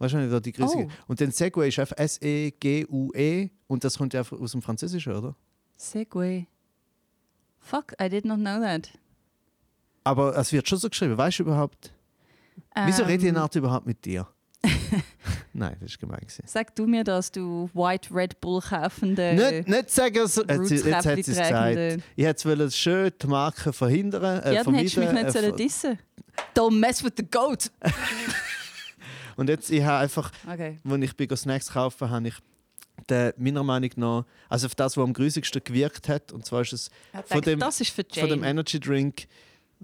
Nicht, da die Grüße. Oh. Und dann Segway ist einfach S-E-G-U-E und das kommt ja aus dem Französischen, oder? Segway. Fuck, I did not know that. Aber es wird schon so geschrieben, weißt du überhaupt? Wieso Ähm, rede ich eine Art überhaupt mit dir? Nein, das ist gemein. gewesen. Sag du mir, dass du White Red Bull kaufende Nicht, nicht sagen, so, jetzt, jetzt hat sie es gesagt. Ich hätte wollen schön die Marke verhindern. Äh, Ja, dann hättest du mich nicht äh, dissen Don't mess with the goat. Und jetzt, ich habe einfach, Okay. als ich bei Snacks kaufe, habe ich den, meiner Meinung nach, also auf das, was am grusigsten gewirkt hat, und zwar ist es Von dem- das von dem. Energy Drink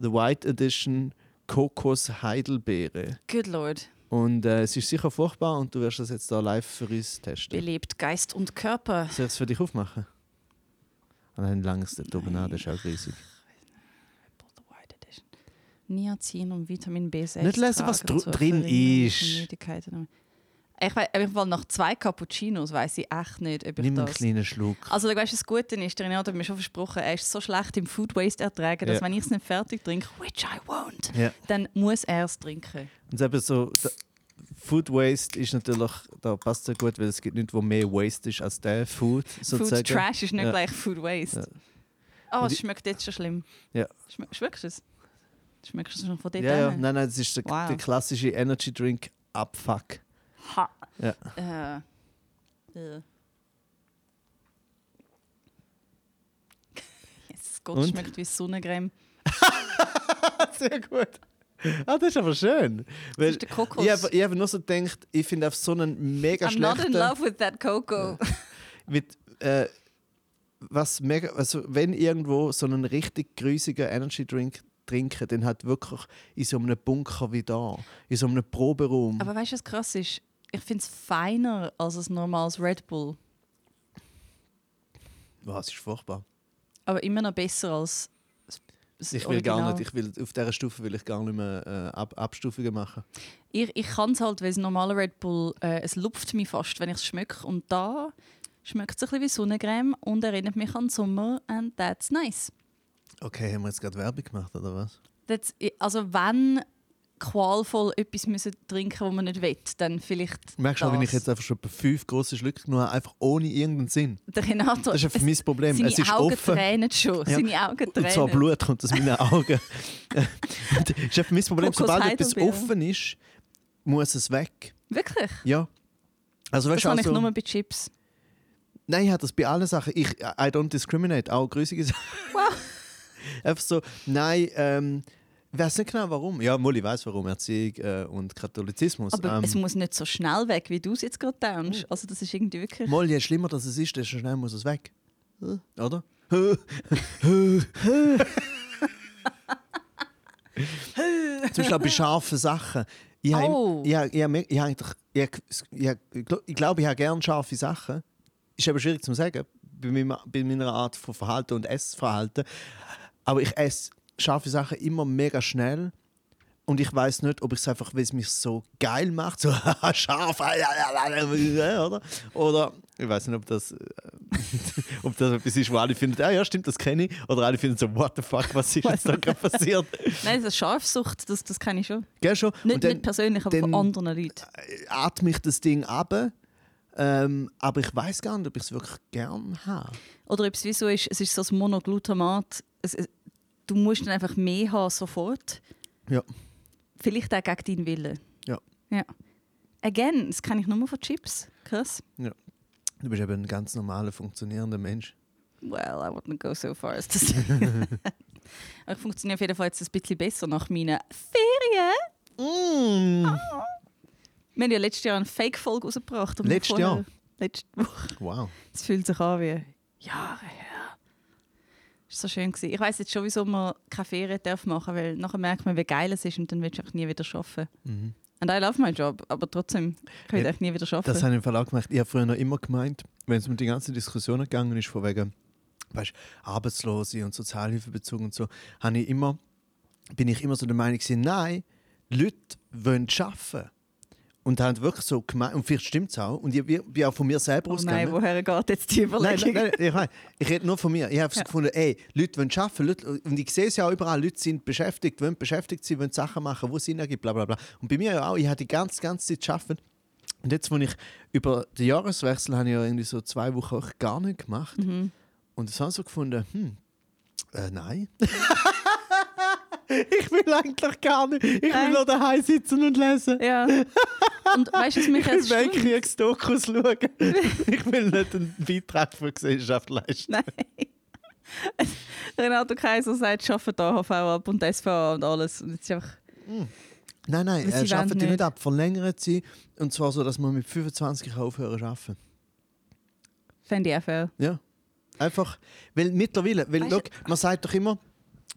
The White Edition Kokos Heidelbeere. Good Lord. Und äh, es ist sicher furchtbar und du wirst das jetzt da live für uns testen. Belebt Geist und Körper. Soll ich es für dich aufmachen? Und dann langes dort oben an, das ist auch riesig. The White Edition. Niacin und Vitamin B6. Nicht lesen, was drin ist. Ich weiß, Fall nach zwei Cappuccinos weiß ich echt nicht, ob ich Nimm einen das. kleinen Schluck. Also, du weißt, das Gute ist, der Renato hat mir schon versprochen, er ist so schlecht im Food Waste ertragen, dass Ja. wenn ich es nicht fertig trinke, which I won't, Ja. dann muss er es trinken. Und eben so, Food Waste ist natürlich, da passt sehr gut, weil es gibt nichts, wo mehr Waste ist als der Food, sozusagen. Food Trash ist nicht Ja. gleich Food Waste. Oh, Und es schmeckt jetzt schon schlimm. Ja. Schme schmeckst du es? Schmeckst du es schon von dort Ja, ja, nein, nein, das ist der, Wow. der klassische Energy Drink Abfuck. Ha. Ja. Äh. Äh. Yes, Gott Und? schmeckt wie Sonnencreme. Sehr gut. Ah, das ist aber schön. Das ist der Kokos. ich habe ich hab nur so gedacht, ich finde auf so einen mega I'm not in schlechten... love with that Coco. Mit, äh, was mega, also wenn irgendwo so einen richtig grüsigen Energy Drink trinken, dann halt wirklich in so einem Bunker wie da, in so einem Proberaum. Aber weißt du, was krass ist? Ich finde es feiner als ein normales Red Bull. Was ist furchtbar. Aber immer noch besser als Ich will gar Original. nicht, ich will, auf dieser Stufe will ich gar nicht mehr äh, Ab Abstufungen machen. Ich, ich kann es halt, weil das normale Red Bull, äh, es lupft mich fast, wenn ich es schmecke. Und da schmeckt es ein bisschen wie Sonnencreme und erinnert mich an den Sommer. And that's nice. Okay, haben wir jetzt gerade Werbung gemacht, oder was? That's, also wenn qualvoll etwas müssen trinken was man nicht will, dann vielleicht Merkst du, wenn ich das. jetzt einfach schon fünf große Schlücke genommen habe, einfach ohne irgendeinen Sinn. Der Renato, Das ist einfach mein Problem. seine Es ist Augen offen. tränen schon. Ja. Seine Augen Und zwar tränen. Blut kommt aus meinen Augen. das ist einfach mein Problem. Kokos Sobald etwas Heidelbeere. offen ist, muss es weg. Wirklich? Ja. Also, Das weißt du, habe ich also, nur bei Chips. Nein, ich habe das bei allen Sachen. Ich, I don't discriminate, auch grüßige Sachen. Wow. Einfach so, nein, ähm, weiß nicht genau warum. Ja, Molly weiß warum, Erziehung äh, und Katholizismus. Aber ähm, es muss nicht so schnell weg, wie du es jetzt gerade denkst. Also das ist irgendwie wirklich... Molly, je schlimmer das es ist, desto schneller muss es weg. Oder? Zum Beispiel bei scharfen Sachen. Ich, habe- Oh. ich, ich, ich, glaube, ich habe gerne scharfe Sachen. Ist aber schwierig zu sagen, bei, meinem, bei meiner Art von Verhalten und Essverhalten. Aber ich esse scharfe Sachen immer mega schnell. Und ich weiß nicht, ob ich es einfach, weil es mich so geil macht, so scharf, oder? Oder ich weiß nicht, ob das, äh, ob das etwas ist, wo alle finden, ah ja, stimmt, das kenne ich. Oder alle finden so, what the fuck, was ist jetzt da gerade passiert? Nein, das Scharfsucht, das, das kenne ich schon. Gell schon? Nicht, dann nicht persönlich, aber von anderen Leuten. atme ich das Ding ab. Ähm, aber ich weiß gar nicht, ob ich es wirklich gern habe. Oder ob es wie so ist, es ist so das Monoglutamat. Es, du musst dann einfach mehr haben sofort. Ja. Vielleicht auch gegen deinen Willen. Ja. ja. Again, das kenne ich nur von Chips. Krass. Du bist eben ein ganz normaler, funktionierender Mensch. Well, I wouldn't go so far as to say. Ich funktioniere auf jeden Fall jetzt ein bisschen besser nach meinen Ferien. Mm. Wir haben ja letztes Jahr eine Fake-Folge rausgebracht. Letztes Jahr? Letzte Woche. Wow. Es fühlt sich an wie Jahre her. So schön. Gewesen. Ich weiß jetzt schon, wieso man keine Ferien darf machen weil nachher merkt man, wie geil es ist und dann willst du auch nie wieder arbeiten. Mhm. Und I love my job, aber trotzdem kann ich Ja, nie wieder arbeiten. Das habe ich im auch gemacht. Ich habe früher noch immer gemeint, wenn es um die ganze Diskussion gegangen ist, von wegen weißt, Arbeitslose und Sozialhilfebezug und so, habe ich immer, bin ich immer so der Meinung gewesen, nein, Leute wollen arbeiten. Und haben wirklich so gemeint, und vielleicht stimmt es auch, und ich bin auch von mir selber oh nein, ausgegangen. woher geht jetzt die Nein, Überlegung? nein, nein, ich, meine, ich rede nur von mir. Ich habe Ja. gefunden, ey, Leute wollen arbeiten. Leute, und ich sehe es ja auch überall, Leute sind beschäftigt, wollen beschäftigt sein, wollen Sachen machen, wo es Sinn ergibt, bla bla bla. Und bei mir ja auch, ich habe die ganze, ganze Zeit gearbeitet. Und jetzt, als ich über den Jahreswechsel habe ich ja irgendwie so zwei Wochen auch gar nicht gemacht. Mhm. Und das habe ich so gefunden, hm, äh, nein. ich will eigentlich gar nicht. Ich will Nein. nur daheim sitzen und lesen. Ja. Und weißt du, was mich Ich will jetzt? Weltkriegsdokus schauen. ich will nicht einen Beitrag für die Gesellschaft leisten. Nein. Renato Kaiser sagt, ich arbeite die AHV ab und SVA und alles. Und jetzt einfach, Nein, nein, er sie schafft wollen die nicht ab. Verlängert sie. Und zwar so, dass man mit 25 kann aufhören zu arbeiten. fände ich auch fair. Ja. Einfach, weil mittlerweile, weil, Weißt schau, man sagt doch immer,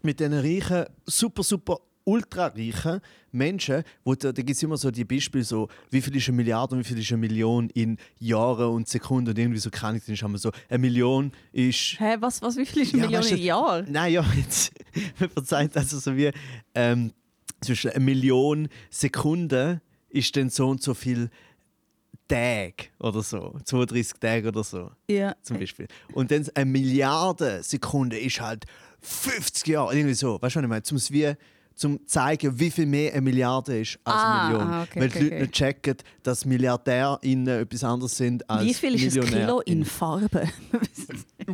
mit diesen reichen, super, super, ultra reichen Menschen, wo da, da gibt es immer so die Beispiele, so, wie viel ist eine Milliarde und wie viel ist eine Million in Jahren und Sekunden und irgendwie so kann ich, dann haben wir so, eine Million ist Hä, was, was, wie viel ist eine Ja, Million weißt du- im Jahr? Nein, ja, jetzt man verzeiht also so wie ähm, zwischen eine Million Sekunden ist dann so und so viel Tage oder so, 32 Tage oder so Ja. zum Beispiel. Und dann eine Milliarde Sekunde ist halt 50 Jahre, irgendwie so. Weißt du, was ich meine? Zum wie zum zeigen, wie viel mehr eine Milliarde ist als Ah, eine Million. ah, okay, Weil okay, die Leute okay. nicht checken, dass MilliardärInnen etwas anderes sind als Wie viel ist ein Kilo in. Farbe?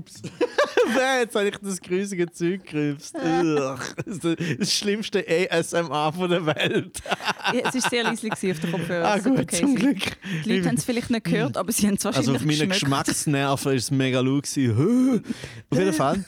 Jetzt habe ich das grusige Zeug gerülpst. Ugh. Das ist das schlimmste ASMR von der Welt. ja, es war sehr leislich auf der Kopfhörer. Ah, gut, zum crazy. Glück. Die Leute haben es vielleicht nicht gehört, aber sie haben es Also wahrscheinlich auf meinen geschmeckt. Geschmacksnerven war es mega laut. Auf jeden Fall.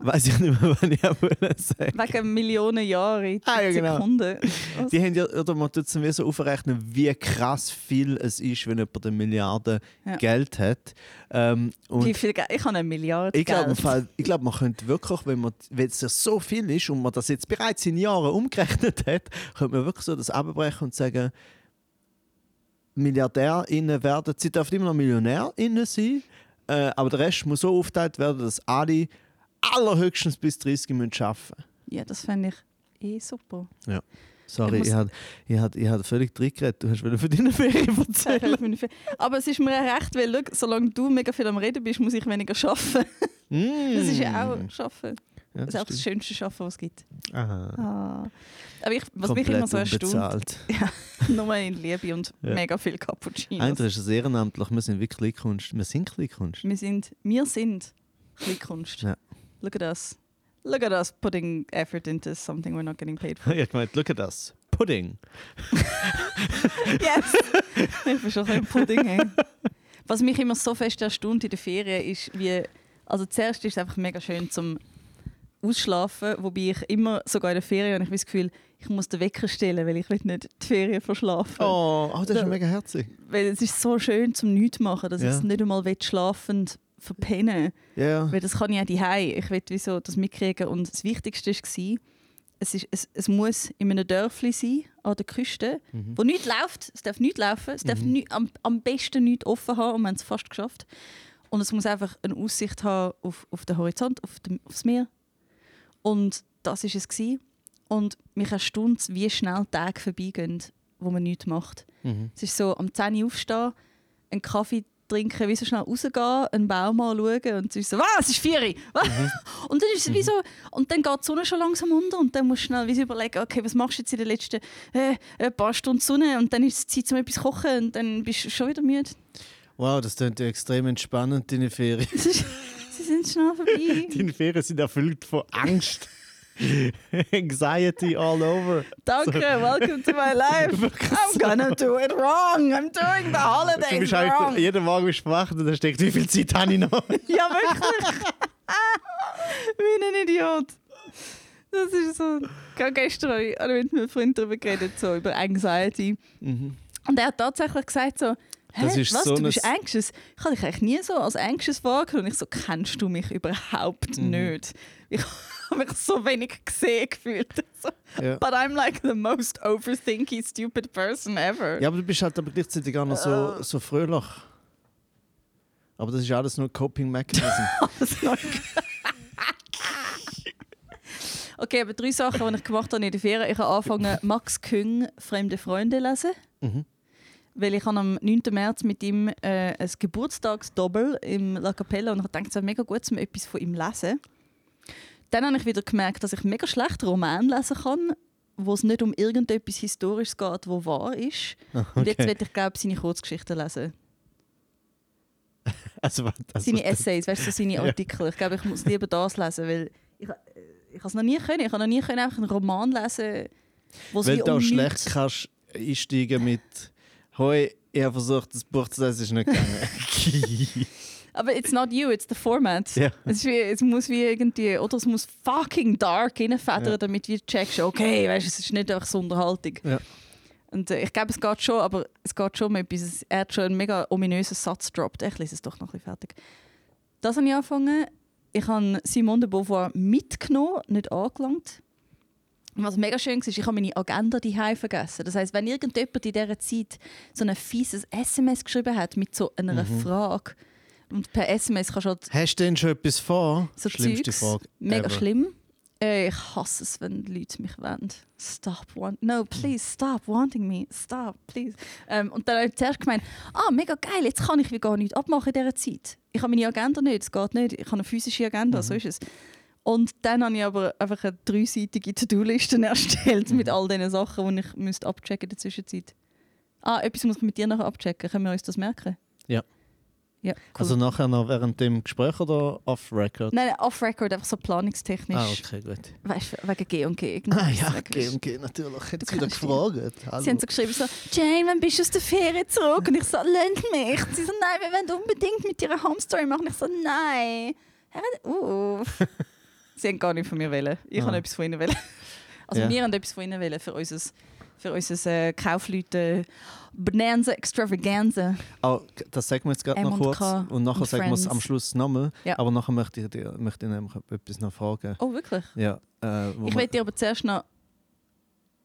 Weiß ich nicht mehr, was ich auch sagen Wegen Millionen Jahre, Ah, ja, genau. Sekunden. Was? Die haben ja, oder man tut es mir so aufrechnen, wie krass viel es ist, wenn jemand eine Milliarde Ja. Geld hat. Ähm, Wie viel Geld? Ich habe eine Milliarde Ich glaube, Geld. ich glaub, man könnte wirklich, wenn, man, wenn es ja so viel ist und man das jetzt bereits in Jahren umgerechnet hat, könnte man wirklich so das abbrechen und sagen, MilliardärInnen werden, sie dürfen immer noch MillionärInnen sein, äh, aber der Rest muss so aufgeteilt werden, dass alle allerhöchstens bis 30 müssen arbeiten Ja, das fände ich eh super. Sorry, Ich ich habe ich ich völlig drin geredet. Du hast wieder von deinen Ferien erzählen. Aber es ist mir recht, weil schau, solange du mega viel am Reden bist, muss ich weniger arbeiten. Das ist ja auch Arbeiten. Ja, Das ist auch das schönste Arbeiten, was es gibt. Aha. Ah. Aber ich, was mich immer Komplett so erstaunt, unbezahlt. nur in Liebe und Ja. mega viel Cappuccinos. Eigentlich ist es ehrenamtlich, wir sind wirklich Kleinkunst. Wir sind Kleinkunst. Wir sind, wir sind Kleinkunst. Ja. Look at us. Look at us putting effort into something we're not getting paid for. Ja, ich meine, look at us. Pudding. Yes! ich bin schon ein Pudding. Hey. Was mich immer so fest erstaunt in den Ferien ist, wie. Also, zuerst ist es einfach mega schön zum Ausschlafen, wobei ich immer, sogar in den Ferien, habe ich das Gefühl, ich muss den Wecker stellen, weil ich will nicht die Ferien verschlafen. Oh, oh das ist Ja. mega herzig. Weil es ist so schön zum nichts machen, dass Ja. ich es nicht einmal schlafend verpennen Ja. Weil das kann ich auch die Ich will wieso das mitkriegen. Und das Wichtigste war, es, ist, es, es muss in einem Dörfli sein, an der Küste, Mhm. wo nichts läuft. Es darf nichts laufen. Es darf Mhm. nicht, am, am besten nichts offen haben. Und wir haben es fast geschafft. Und es muss einfach eine Aussicht haben auf, auf den Horizont, auf dem, aufs Meer. Und das war es. Gewesen. Und mich erstaunt es, wie schnell Tage vorbeigehen, wo man nichts macht. Mhm. Es ist so, am 10 Uhr aufstehen, einen Kaffee trinken, wie so schnell rausgehen, einen Baum anschauen und es ist so, was, es ist 4 Uhr. Was? Und dann ist es wie so, und dann geht die Sonne schon langsam unter und dann musst du schnell wie so überlegen, okay, was machst du jetzt in den letzten äh, ein paar Stunden Sonne und dann ist es Zeit, um etwas zu kochen und dann bist du schon wieder müde. Wow, das klingt ja extrem entspannend, deine Ferien. Sind schnell vorbei. deine Ferien sind erfüllt von Angst. Anxiety all over. Danke, welcome to my life. I'm gonna do it wrong. I'm doing the Du holidays bist wrong. eigentlich, jeden Morgen bist du wach und dann steckt, wie viel Zeit habe ich noch? Ja, wirklich. Wie ein Idiot. Das ist so. Gerade gestern habe ich habe ich mit meinem Freund darüber geredet, so über Anxiety. Mhm. Und er hat tatsächlich gesagt so, Das Hä? ist Was, so du bist anxious? Ich habe dich eigentlich nie so als anxious wahrgenommen. Und ich so, kennst du mich überhaupt Mhm. nicht? Ich habe mich so wenig gesehen gefühlt. So, Ja. But I'm like the most overthinky, stupid person ever. Ja, aber du bist halt aber gleichzeitig auch noch so, Äh. so fröhlich. Aber das ist alles nur Coping Mechanism. Okay, aber drei Sachen, die ich gemacht habe in der Ferien. Ich habe angefangen, Max Küng «Fremde Freunde» lesen. Mhm. Weil ich habe am 9. März mit ihm äh, ein Geburtstagsdoppel im La Capella und ich dachte, es wäre mega gut, um etwas von ihm zu lesen. Dann habe ich wieder gemerkt, dass ich mega schlecht Roman lesen kann, wo es nicht um irgendetwas Historisches geht, wo wahr ist. Und jetzt Okay. werde ich, glaube seine Kurzgeschichten lesen. Also, was- also, Seine Essays, weißt du, seine Ja. Artikel. Ich glaube, ich muss lieber das lesen, weil ich, äh, ich habe es noch nie können. Ich habe noch nie können einfach einen Roman lesen, wo es wie du auch um schlecht kannst einsteigen mit «Hoi, ich habe versucht, das Buch zu lesen, es ist nicht gegangen». Aber it's not you, it's the format. Ja. Es, ist wie, es muss wie irgendwie, oder es muss fucking dark reinfedern, Ja. damit wir checkst, okay, weißt, es ist nicht einfach so Unterhaltung. Ja. Und äh, ich glaube, es geht schon, aber es geht schon um etwas. Er hat schon einen mega ominösen Satz gedroppt. Ich lese es doch noch ein bisschen fertig. Das habe ich angefangen. Ich habe Simone de Beauvoir mitgenommen, nicht angelangt. Was mega schön war, ich habe meine Agenda die vergessen. Das heißt, wenn irgendjemand in dieser Zeit so ein fieses SMS geschrieben hat mit so einer Mhm. Frage und per SMS kannst du halt Hast du denn schon etwas vor? so Schlimmste Zeugs. Frage. Mega ever. schlimm. Äh, ich hasse es, wenn Leute mich wollen. Stop want No, please, stop wanting me. Stop, please. Ähm, und dann habe ich zuerst gemeint, ah, mega geil, jetzt kann ich wie gar nichts abmachen in dieser Zeit. Ich habe meine Agenda nicht, es geht nicht. Ich habe eine physische Agenda, so ist es. Und dann habe ich aber einfach eine dreiseitige To-Do-Liste erstellt mit all diesen Sachen, die ich müsste abchecken in der Zwischenzeit. Ah, etwas muss ich mit dir nachher abchecken. Können wir uns das merken? Ja. Ja, cool. Also nachher noch während dem Gespräch oder off-record? Nein, off-record, einfach so planungstechnisch. Ah, okay, gut. Weißt du, wegen G und G. Ah ja, G und G natürlich. Hätte sie wieder gefragt. Hallo. Sie haben so geschrieben, so, Jane, wann bist du aus der Ferien zurück? Und ich so, lehnt mich. Und sie so, nein, wir wollen unbedingt mit ihrer Homestory machen. Ich so, nein. Auf. Sie haben gar nichts von mir wollen. Ich Ah. habe etwas von ihnen wollen. Also Ja. wir haben etwas von ihnen wollen für unser, für unser äh, Kaufleute Bonanza Extravaganza. Oh, das sagen wir jetzt gerade noch kurz. K Und nachher sagen wir es am Schluss nochmal. Ja. Aber nachher möchte ich, dir, möchte ich nämlich etwas noch fragen. Oh, wirklich? Ja, äh, Ich will dir aber zuerst noch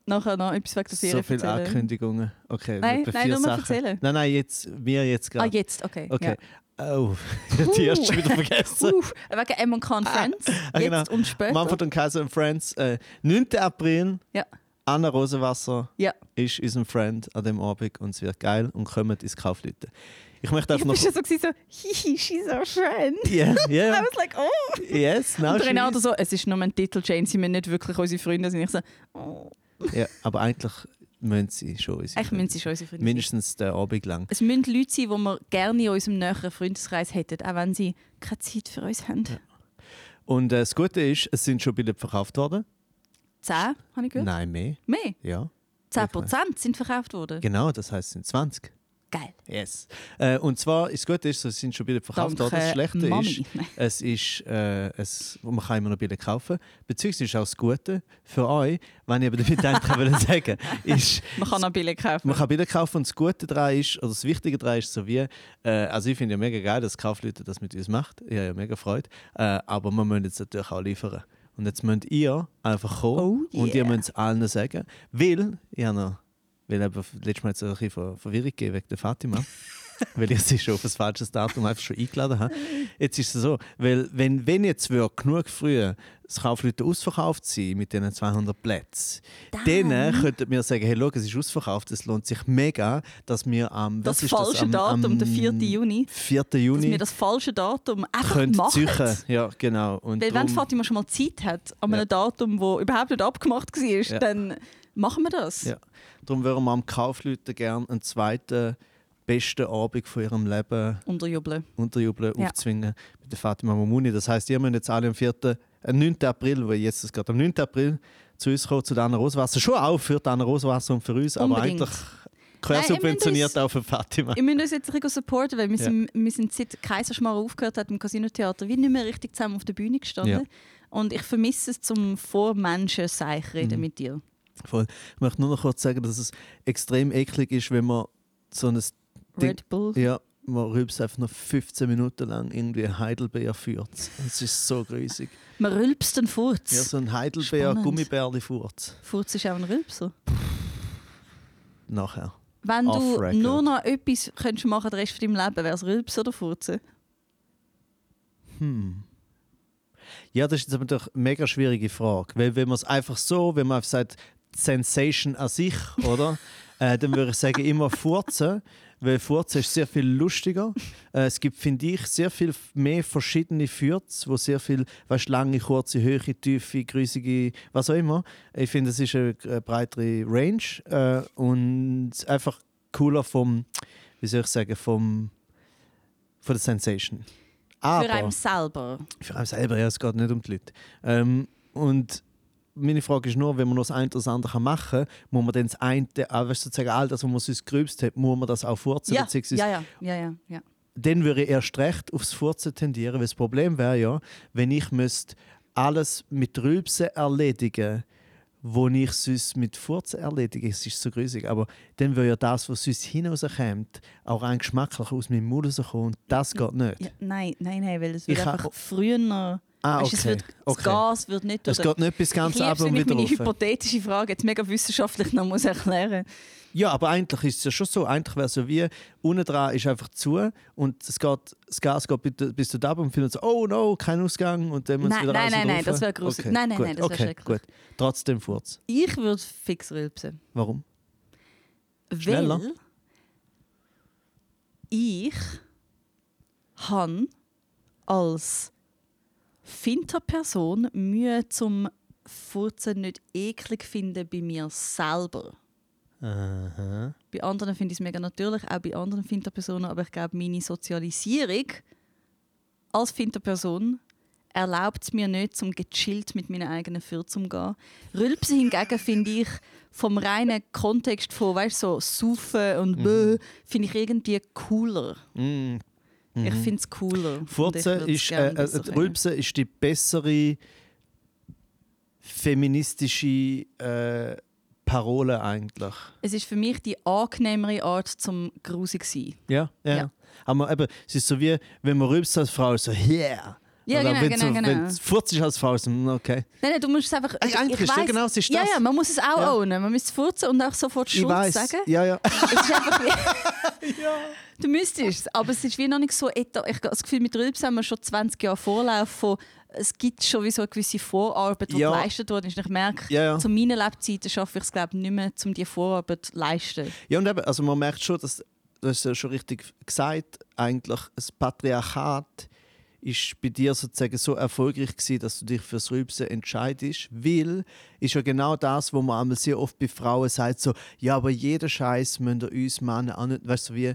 nachher noch etwas wegen der Ferien so viele erzählen. Ankündigungen. Okay, Nein, nein, nur Sachen. erzählen. Nein, nein, jetzt, wir jetzt Ah, gerade. jetzt, okay. Okay. Ja. Oh, die hast du schon wieder vergessen. Uh, wegen M und und Friends. ah, genau. Jetzt und später. Manfred und Kaiser und Friends. Äh, 9. April. Ja. Anna Rosenwasser Ja. ist unser Friend an dem Abend und es wird geil und kommt ins Kaufleute. Ich möchte Ich einfach war noch. schon so, gewesen, so hihi, she's our friend. Ja, I ja. was like, oh. Yes, now Und Renato so, es ist nur ein Titel, Jane, sie müssen nicht wirklich unsere Freunde sein. Ich so, oh. Ja, aber eigentlich müssen sie schon unsere Eigentlich müssen sie schon unsere Freunde sein. Mindestens den Abend lang. Es müssen Leute sein, die wir gerne in unserem näheren Freundeskreis hätten, auch wenn sie keine Zeit für uns haben. Und äh, das Gute ist, es sind schon Billette verkauft worden. Zehn, habe ich gehört. Nein, mehr. Mehr. Ja. 10 Prozent sind verkauft worden. Genau, das heißt, es sind 20. Geil. Yes. Äh, und zwar, das Gute ist, es sind schon Billette verkauft worden. Das Schlechte ist, Mami. Nein. es ist, äh, es, man kann immer noch Billette kaufen. Beziehungsweise auch das Gute für euch, wenn ich aber damit will sagen ist, Man kann auch billig kaufen. man kann Billette kaufen und das Gute daran ist, oder das Wichtige daran ist so wie, äh, also ich finde ja mega geil, dass Kaufleute das mit uns macht. Ich habe ja mega Freude. Äh, aber wir müssen jetzt natürlich auch liefern. Und jetzt müsst ihr einfach kommen Oh und ihr yeah. müsst es allen sagen. Weil, ich habe noch, weil eben letztes Mal es ein bisschen Ver- Verwirrung gegeben wegen der Fatima. weil ich sie schon auf ein falsches Datum einfach schon eingeladen habe. Jetzt ist es so, weil wenn, wenn jetzt wirklich genug früh das Kaufleute ausverkauft sein mit diesen 200 Plätzen, dann könnten wir sagen, hey, schau, es ist ausverkauft, es lohnt sich mega, dass wir am Das falsche am, Datum, am der 4. Juni. 4. Dass Juni wir das falsche Datum einfach machen. suchen. Ja, genau. Und Weil wenn Fatima schon mal Zeit hat, an Ja. einem Datum, das überhaupt nicht abgemacht war, Ja. dann machen wir das. Ja. Darum würden wir am Kaufleuten gerne einen zweiten besten Abend von ihrem Leben Unterjubeln. unterjubeln, Ja. aufzwingen mit der Fatima Mamuni. Das heisst, ihr müsst jetzt alle am 4., äh, 9. April, weil jetzt ist gerade am 9. April, zu uns kommen, zu Anna Roswasser. Schon auch für die Anna Roswasser und für uns, aber Unbedingt. eigentlich quersubventioniert auch für Fatima. Wir müssen uns jetzt ein bisschen supporten, weil wir, Ja. sind, wir sind seit Kaiserschmarrn aufgehört hat im Casino-Theater wie nicht mehr richtig zusammen auf der Bühne gestanden. Ja. Und ich vermisse es zum vor Menschen reden Mhm. mit dir. Voll. Ich möchte nur noch kurz sagen, dass es extrem eklig ist, wenn man so ein Ding- Red Bull. Ja, man rülpst einfach noch 15 Minuten lang irgendwie Heidelbeer führt. Es ist so grusig. Man rülpst den Furz. Ja, so ein Heidelbeer Spannend. Gummibärli furz Furz ist auch ein Rülpser. nachher. Wenn Off du record. nur noch etwas könntest machen den Rest von deinem Leben, wäre es Rülpsen oder Furzen? Hm. Ja, das ist jetzt aber doch eine mega schwierige Frage. Weil wenn man es einfach so, wenn man einfach sagt, Sensation an sich, oder? äh, dann würde ich sagen, immer Furzen. Weil Furzen ist sehr viel lustiger. Äh, es gibt, finde ich, sehr viel mehr verschiedene Furz, wo sehr viel, weißt, lange, kurze, hohe, tiefe, grüßige, was auch immer. Ich finde, es ist eine, eine breitere Range äh, und einfach cooler vom, wie soll ich sagen, vom, von der Sensation. Aber, Für einen selber. für einen selber, ja, es geht nicht um die Leute. Ähm, und meine Frage ist nur, wenn man noch das eine oder das andere machen kann, muss man dann das eine, du, sozusagen all das, was man sonst gerübst hat, muss man das auch furzen? Ja, ja, ja, ja, ja, ja. Dann würde ich erst recht aufs Furzen tendieren, weil das Problem wäre ja, wenn ich müsste alles mit Rülpsen erledigen wo ich sonst mit Furzen erledige, es ist so grusig, aber dann würde ja das, was sonst hinauskommt, auch rein geschmacklich aus meinem Mund rauskommen und das geht nicht. ja nein, nein, nein, weil es wird Ich einfach früher. Ah, Weißt, es okay. wird, das okay. Gas wird nicht Es durch geht nicht bis ganz ab es, und wieder meine rauf. hypothetische Frage jetzt mega wissenschaftlich noch muss erklären Ja, aber eigentlich ist es ja schon so. Eigentlich wäre es so wie, unten dran ist einfach zu und es geht, das Gas geht bis, dort ab und findet so, oh no, kein Ausgang und dann muss Nein, wieder nein, nein, nein, das wäre gruselig. Nein, nein, gut, nein, das wäre okay, schrecklich. Gut. Trotzdem Furz. Ich würde fix rülpsen. Warum? Schneller? Weil ich han als Finterperson Mühe zum Furzen nicht eklig finden bei mir selber. Aha. Bei anderen finde ich es mega natürlich, auch bei anderen Finterpersonen, aber ich glaube, meine Sozialisierung als Finterperson erlaubt es mir nicht, zum gechillt mit meinen eigenen Fürzen umzugehen. Rülpsen hingegen finde ich vom reinen Kontext von, weißt so Saufen und Mhm. bäh, finde ich irgendwie cooler. Mm. Ich finde es cooler. Furzen ist, äh, äh. Rülpsen ist die bessere feministische äh, Parole eigentlich. Es ist für mich die angenehmere Art zum grusig sein. Ja, ja. Ja. Aber eben, es ist so wie, wenn man rülpst als Frau, so, yeah. Ja, Oder genau, wenn genau, so, genau. Wenn furzt ist als Frau, so, mm, okay. Nein, nein, du musst es einfach. Eigentlich- eigentlich ja weiss- genau, es ist Ja, das. ja, man muss es auch Ja. ownen. Man muss es furzen und auch sofort Ich Schuld weiß. sagen. Ja, ja. Es ist einfach wie, Du müsstest es, aber es ist wie noch nicht so Ich habe das Gefühl, mit Rülps haben wir schon 20 Jahre Vorlauf von es gibt schon wie so eine gewisse Vorarbeit, die Ja. geleistet wurde. Ich merke, Ja, ja. zu meinen Lebzeiten schaffe ich es glaube nicht mehr, um diese Vorarbeit zu leisten. Ja, und eben, also man merkt schon, dass, du hast ja schon richtig gesagt, eigentlich das Patriarchat ist bei dir sozusagen so erfolgreich gewesen, dass du dich fürs Rülpsen entscheidest, weil ist ja genau das, wo man einmal sehr oft bei Frauen sagt, so, ja, aber jeder Scheiß müssen ihr uns Männer auch nicht, weißt du, wie,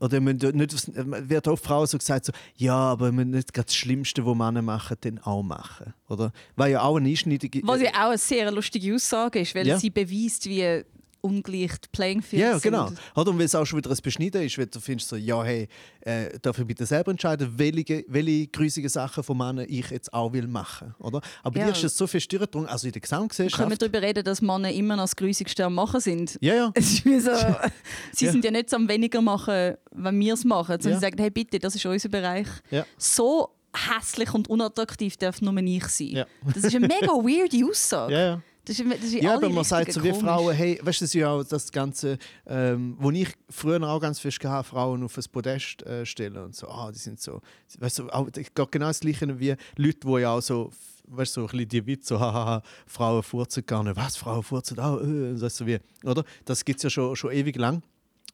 oder müssen ihr nicht, aufs- wird oft Frauen so gesagt, so, ja, aber wir müssen nicht das Schlimmste, was Männer machen, dann auch machen, oder? Weil ja auch eine einschneidige... Was ja auch eine sehr lustige Aussage ist, weil Ja. sie beweist, wie ungleich Playing Fields Ja, genau. sind. Oder und weil es auch schon wieder ein Beschneiden ist, weil du findest so, ja, hey, äh, darf ich bitte selber entscheiden, welche, welche grusige Sachen von Männern ich jetzt auch will machen, oder? Aber Ja. dir ist es so viel durchgedrungen, also in der Wir können Gesamtgesellschaft. darüber reden, dass Männer immer noch das Grusigste am Machen sind. Ja, ja. Es ist wie so, sie Ja. sind ja nicht so am weniger machen, wenn wir es machen, sondern Ja. sie sagen, hey bitte, das ist unser Bereich. Ja. So hässlich und unattraktiv darf nur ich sein. Ja. Das ist eine mega weirde Aussage. Ja, ja. Das ist, das ist Ja, aber man sagt so wie. Frauen, hey, weißt du, das ist ja auch das Ganze, ähm, wo ich früher auch ganz fest gehabt, Frauen auf ein Podest äh, stellen und so, ah, die sind so, weißt du, auch, genau das Gleiche wie Leute, die ja auch so, weißt du, so ein bisschen die Witze, so, hahaha, Frauen furzen gar nicht, was, Frauen furzen auch, äh, weißt du, wie, oder? Das gibt es ja schon, schon ewig lang.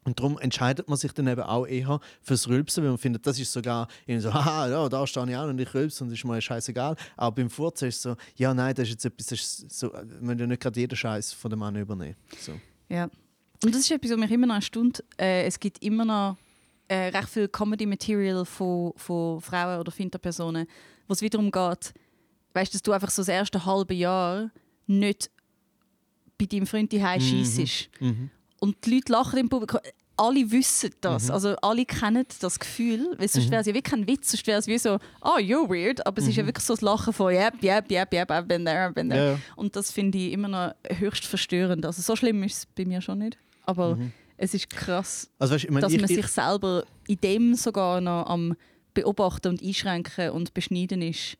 Und darum entscheidet man sich dann eben auch eher fürs Rülpsen, weil man findet, das ist sogar so, haha, ja, da stehe ich an und ich rülpse und das ist mir scheißegal. Aber beim Furzen ist es so, ja, nein, das ist jetzt etwas, das ist so, man ja nicht gerade jeden Scheiß von dem Mann übernehmen. So. Ja. Und das ist etwas, was mich immer noch erstaunt. Äh, es gibt immer noch äh, recht viel Comedy-Material von, von Frauen oder Finterpersonen, wo es wiederum geht, weißt, dass du einfach so das erste halbe Jahr nicht bei deinem Freund die Hause schiessest. Mhm. Und die Leute lachen im Publikum. Alle wissen das. Mhm. Also alle kennen das Gefühl. Weil sonst wäre es ja wirklich kein Witz. Sonst wäre es wie so, oh, you're weird. Aber es ist ja wirklich so das Lachen von, yep, yep, yep, yep, I've been there, I've been there. Mhm. Ja, ja. Und das finde ich immer noch höchst verstörend. Also so schlimm ist es bei mir schon nicht. Aber Mhm. Es ist krass, Also weißt, ich meine, dass ich, man ich, sich selber in dem sogar noch am Beobachten und Einschränken und Beschneiden ist,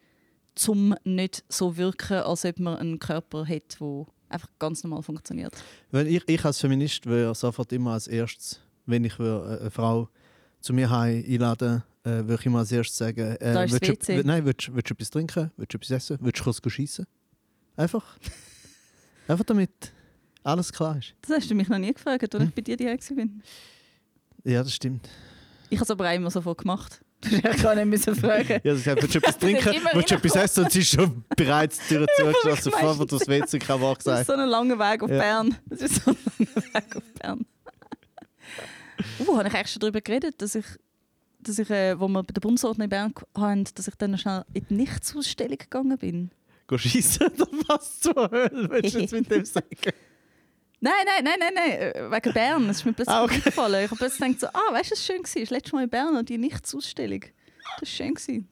zum nicht so wirken, als ob man einen Körper hat, der einfach ganz normal funktioniert. wenn ich, ich als Feminist würde sofort immer als erstes, wenn ich würde, äh, eine Frau zu mir heim einladen äh, würde ich immer als erstes sagen, äh, Da ist das willst du, nein, willst, willst du etwas trinken, willst du etwas essen, willst du kurz schiessen? Einfach. Einfach damit alles klar ist. Das hast du mich noch nie gefragt, als Hm. ich bei dir daheim war. Ja, das stimmt. Ich habe es aber auch immer sofort gemacht. Du eigentlich gar nicht müssen fragen. Ja, sie sagt, willst du etwas Das trinken, willst du etwas essen und sie ist schon bereits die Tür zugeschlossen, bevor wir durchs WC kein Wort Das gesagt ist so ein langer Weg auf Ja. Bern. Das ist so ein langer Weg auf Bern. Uh, habe ich eigentlich schon darüber geredet, dass ich, dass ich äh, wo wir bei der Bundesordnung in Bern hatten, dass ich dann schnell in die Nichtsausstellung gegangen bin? Geh schiessen oder was zur Hölle willst du jetzt mit dem sagen? Nein, nein, nein, nein, nein, äh, wegen Bern. Das ist mir plötzlich Ah, okay. aufgefallen. Ich habe plötzlich gedacht, so, ah, weißt du, was schön war? Das letzte Mal in Bern und die Nichtsausstellung. Das war schön. Gewesen.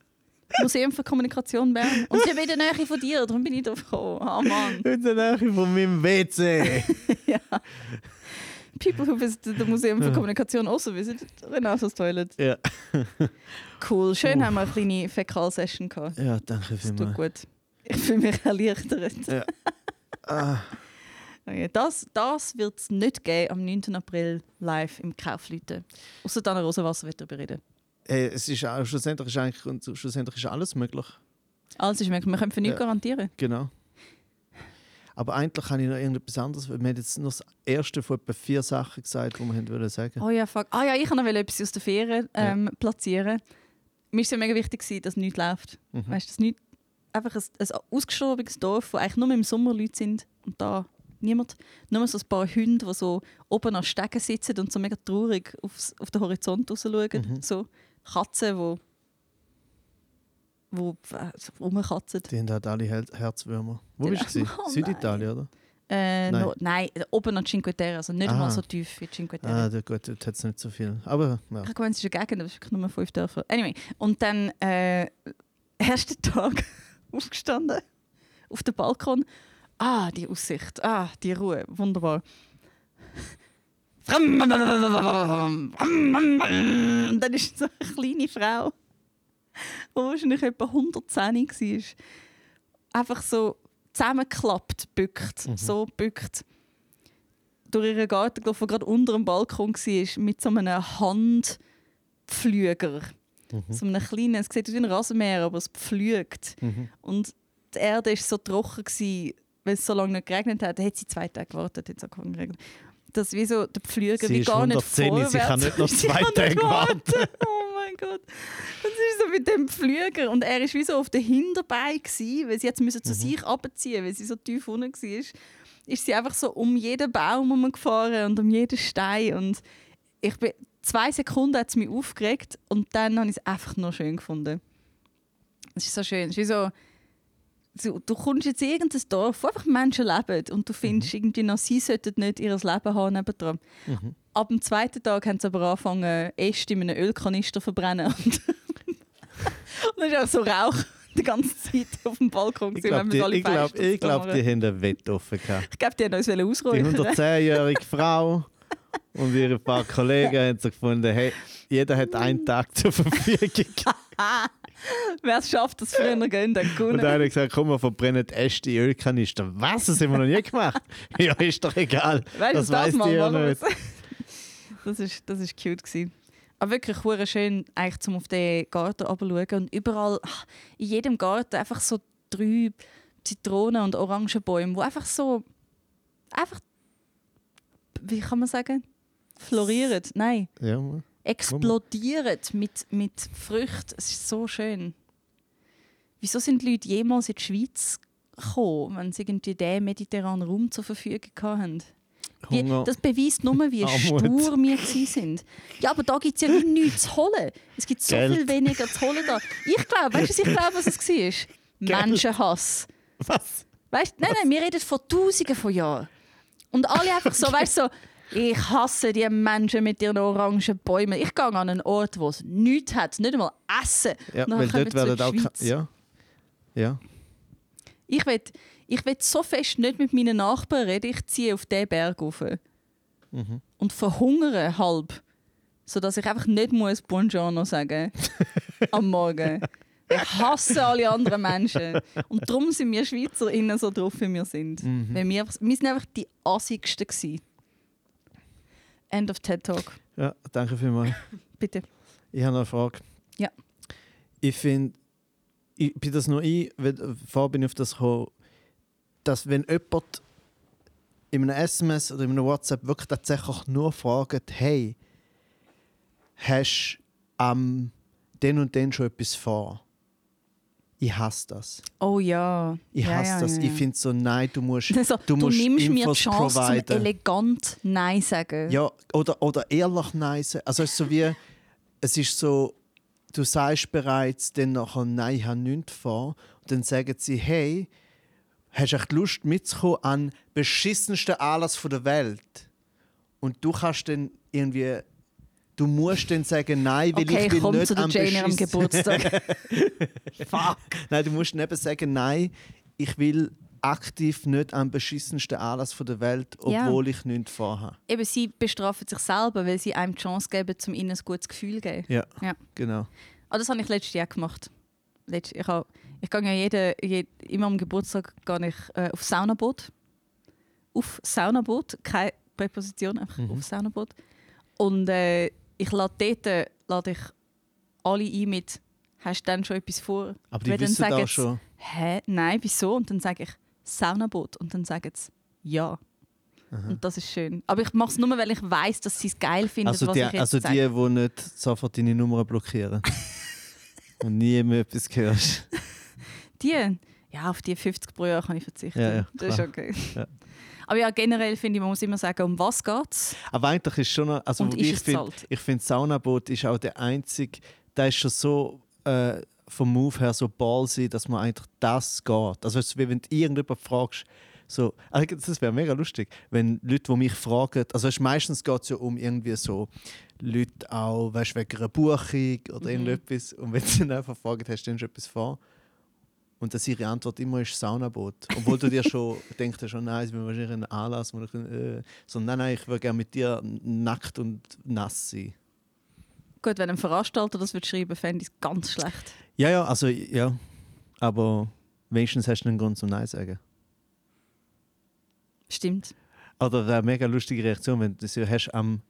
Museum für Kommunikation Bern. Und sie haben in der Nähe von dir, darum bin ich drauf gekommen. Ah, Mann. In der Nähe von meinem WC. ja. People who visit the Museum für Kommunikation also visit Renatos Toilet. ja. Cool. Schön Uff. haben wir eine kleine Fäkal-Session gehabt. ja, danke Das tut vielmals. gut. Ich fühle mich erleichtert. Ah, Okay, Das, das wird es nicht geben am 9. April live im Kaufleuten. Außer Dana Rosenwasser wird darüber reden. hey, es ist auch, schlussendlich ist eigentlich schlussendlich ist alles möglich. Alles ist möglich. Wir können für nichts Ja. garantieren. Genau. Aber eigentlich kann ich noch irgendetwas anderes. Wir haben jetzt nur das erste von etwa vier Sachen gesagt, die wir haben wollen sagen. Oh ja, fuck. Ah ja, ich wollte noch etwas aus der Ferien ähm, platzieren. Mir war es ja mega wichtig, gewesen, dass nichts läuft. Mhm. Weißt du, dass nichts, einfach ein, ein ausgestorbenes Dorf, wo eigentlich nur im Sommer Leute sind und da niemand. Nur so ein paar Hunde, die so oben an Stegen sitzen und so mega traurig aufs, auf den Horizont raus schauen. Mhm. So Katzen, die wo äh, rumkatzen. Die haben halt alle Her Herzwürmer. Wo bist du? Oh, Süditalien, oder? Äh, Nein. no, nein, oben an Cinque Terre, also nicht Ah. mal so tief wie Cinque Terre. Ah, gut, dort hat es nicht so viel. Aber ja. Ich glaube, es ist eine Gegend, aber es wirklich nur fünf Dörfer. Anyway, und dann äh, ersten Tag aufgestanden, auf dem Balkon. Ah, die Aussicht, ah, die Ruhe, wunderbar. Und dann ist so eine kleine Frau, die wahrscheinlich etwa 110 war, einfach so zusammengeklappt, bückt, Mhm. so bückt, durch ihren Garten gelaufen, der gerade unter dem Balkon war, mit so einem Handpflüger. Mhm. So einem kleinen, es sieht aus wie ein Rasenmäher, aber es pflügt. Mhm. Und die Erde war so trocken, gewesen, weil es so lange nicht geregnet hat. Hat sie zwei Tage gewartet, jetzt angefangen zu regnen. Dass wie so der Pflüger Sie wie gar nicht 110, vorwärts. sie kann nicht noch zwei Tage warten. Oh mein Gott. Sie ist so mit dem Pflüger und er ist wie so auf den Hinterbein gewesen, weil sie jetzt müssen zu Mhm. sich abziehen, weil sie so tief unten war. Ist sie einfach so um jeden Baum herumgefahren und um jeden Stein und ich bin zwei Sekunden hat es mich aufgeregt und dann habe ich es einfach nur schön gefunden. Es ist so schön. Es ist wie so, so, du kommst jetzt in irgendein Dorf, wo einfach Menschen leben und du findest irgendwie noch, sie sollten nicht ihr Leben haben nebendran. Mhm. Ab dem zweiten Tag haben sie aber angefangen, Äste in einem Ölkanister zu verbrennen. Und, und dann ist auch so Rauch die ganze Zeit auf dem Balkon. Ich glaube, wenn die, ich glaub, ich glaub, die haben ein Wett offen gehabt. Ich glaube, die haben uns Die ausräuchern. 110-jährige Frau und ihre paar Kollegen haben so gefunden, hey, jeder hat einen Tag zur Verfügung. Wer es schafft, das früher gehen, dann Und gewonnen. einer hat gesagt, komm, wir verbrennen Äste in Ölkanister. Was? Das haben wir noch nie gemacht. ja, ist doch egal. Weißt du, das weiss die ja nicht. Das ist, das ist cute. Gewesen. Aber wirklich hure schön, eigentlich, zum auf den Garten runterzuschauen. Und überall, in jedem Garten, einfach so drei Zitronen- und Orangenbäume, die einfach so. Einfach. Wie kann man sagen? Florieren. Nein, Ja, Mann. Explodieren mit, mit Früchten. Es ist so schön. Wieso sind die Leute jemals in die Schweiz gekommen, wenn sie irgendwie den mediterranen Raum zur Verfügung hatten? Wie, das beweist nur, wie stur wir sind. Ja, aber da gibt es ja nichts zu holen. Es gibt so Geld. viel weniger zu holen da. Ich glaube, weißt du, was ich glaube, was es war? Menschenhass. Was? Weißt nein, nein, wir reden von Tausenden von Jahren. Und alle einfach so, weißt du, so, ich hasse die Menschen mit ihren orangen Bäumen. Ich gehe an einen Ort, wo es nichts hat, nicht einmal Essen. Ja, Und dann weil dort werden auch. Ja. Ja. Ich will, ich will so fest nicht mit meinen Nachbarn reden, ich ziehe auf diesen Berg rauf. Mhm. und verhungere halb, sodass ich einfach nicht muss Buongiorno sagen am Morgen. Ich hasse alle anderen Menschen. Und darum sind wir SchweizerInnen so drauf, wie wir sind. Mhm. Weil wir, wir sind einfach die assigsten gewesen. End of TED Talk. Ja, danke vielmals. Bitte. Ich habe noch eine Frage. Ja. Ich finde, ich bin das noch ein, weil, vorher bin ich auf das gekommen, dass wenn jemand in einem SMS oder in einem WhatsApp wirklich tatsächlich nur fragt, hey, hast du am den und den schon etwas vor? Ich hasse das. Oh ja. Ich ja, hasse ja, das. ja, Ich finde so, nein, du musst, Also, du du, nimmst mir die Infos Chance zum providen. elegant Nein sagen. Ja, oder, oder ehrlich Nein sagen. Also es ist so wie, es ist so, du sagst bereits dann nachher, nein, ich habe nichts vor. Und dann sagen sie, hey, hast du echt Lust mitzukommen an beschissensten Anlass der Welt? Und du kannst dann irgendwie, du musst dann sagen, nein, weil okay, ich will komm nicht zu der am Jane beschissen- Geburtstag. Fuck. Nein, du musst eben sagen, nein, ich will aktiv nicht am beschissensten Anlass der Welt, Ja. obwohl ich nichts vorhabe. Eben, sie bestrafen sich selber, weil sie einem die Chance geben, um ihnen ein gutes Gefühl zu geben. Ja, Ja. genau. Ah, das habe ich letztes Jahr gemacht. Letzt, ich, habe, ich gehe ja jeden, jed, immer am Geburtstag gehe ich, äh, auf Saunaboot. Auf Saunaboot, keine Präposition, einfach Mhm. auf Saunaboot. Und äh, ich lade dort äh, lade ich alle ein mit «Hast du denn schon etwas vor?» Aber die Weil dann wissen sagen sie, schon. «Hä? Nein, wieso?» Und dann sage ich «Saunaboot» und dann sagen sie «Ja». Aha. Und das ist schön. Aber ich mache es nur, weil ich weiß, dass sie es geil finden, Also was die, ich jetzt also sage. die, die nicht sofort deine Nummer blockieren. und nie mehr etwas hörst. Die? Ja, auf die 50 pro Jahr kann ich verzichten. Ja, ja, das ist okay. Ja. Aber ja, generell finde ich, man muss immer sagen, um was geht's Aber eigentlich ist schon also und ich es finde, ich finde Saunaboot ist auch der einzige, der ist schon so äh, vom Move her so ballsy, dass man eigentlich das geht. Also es wenn du irgendjemand fragst, so, eigentlich, das wäre mega lustig, wenn Leute, die mich fragen, also es ist, meistens geht es ja um irgendwie so Leute auch, weißt, wegen einer Buchung oder Mhm. irgendetwas und wenn sie dann einfach fragen, hast du denn schon etwas vor? Und dass ihre Antwort immer ist Saunaboot. Obwohl du dir schon denkst, schon, nein, es wird wahrscheinlich ein Anlass, wo ich, äh, so, nein, nein, ich würde gerne mit dir nackt und nass sein. Gut, wenn ein Veranstalter das wird schreiben, fände ich es ganz schlecht. Ja, ja, also ja. Aber wenigstens hast du einen Grund zum Nein sagen. Stimmt. Oder eine mega lustige Reaktion, wenn du so hast am,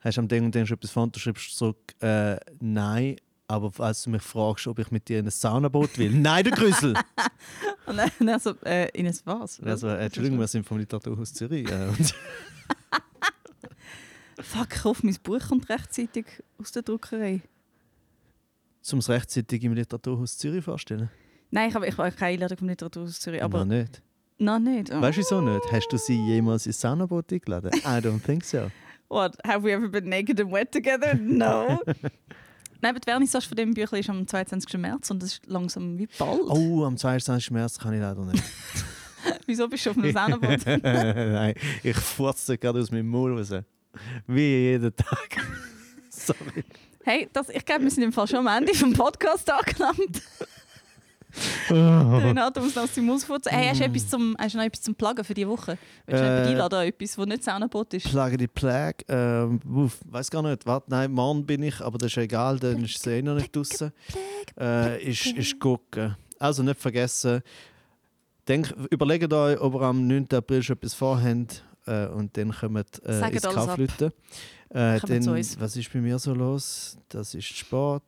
hast am Ding und denkst etwas von, du schreibst zurück, äh, nein, aber als du mich fragst, ob ich mit dir in ein Saunaboot will, nein, du Grüssel! Und dann, dann so, äh, Ines, was? also, äh, Entschuldigung, wir sind vom Literaturhaus Zürich. Äh, Fuck, ich hoffe, mein Buch kommt rechtzeitig aus der Druckerei. zum es rechtzeitig im Literaturhaus Zürich vorstellen? Nein, ich habe ich habe keine Einladung vom Literaturhaus Zürich, aber noch nicht. noch nicht. Oh. Weißt du wieso nicht? Hast du sie jemals ins Saunaboot eingeladen? I don't think so. What? Have we ever been naked and wet together? No. Nein, aber die Vernissage von dem Büchlein ist am 22. März und das ist langsam wie bald. Oh, am 22. März kann ich leider nicht. Wieso bist du auf einem Saunaboot? Nein, ich furze gerade aus meinem Maul raus. Wie jeden Tag. Sorry. hey, das, ich glaube, wir sind im Fall schon am Ende vom Podcast angelangt. Renato muss noch aus furzen. Hey, hast du, etwas zum, hast du noch etwas zum Pluggen für diese Woche? Willst du Äh, äh, einladen, etwas, das nicht Saunaboot ist? Plage die Plage. Ähm, uff, weiß gar nicht. Warte, nein, morgen bin ich, aber das ist egal, dann ist sie eh noch nicht draußen. Äh, ist, ist gucken. Also nicht vergessen. Denk, überlegt euch, ob ihr am 9. April schon etwas vorhabt äh, und dann kommt äh, ins. Kaufleuten. Äh, dann, was ist bei mir so los? Das ist Sport.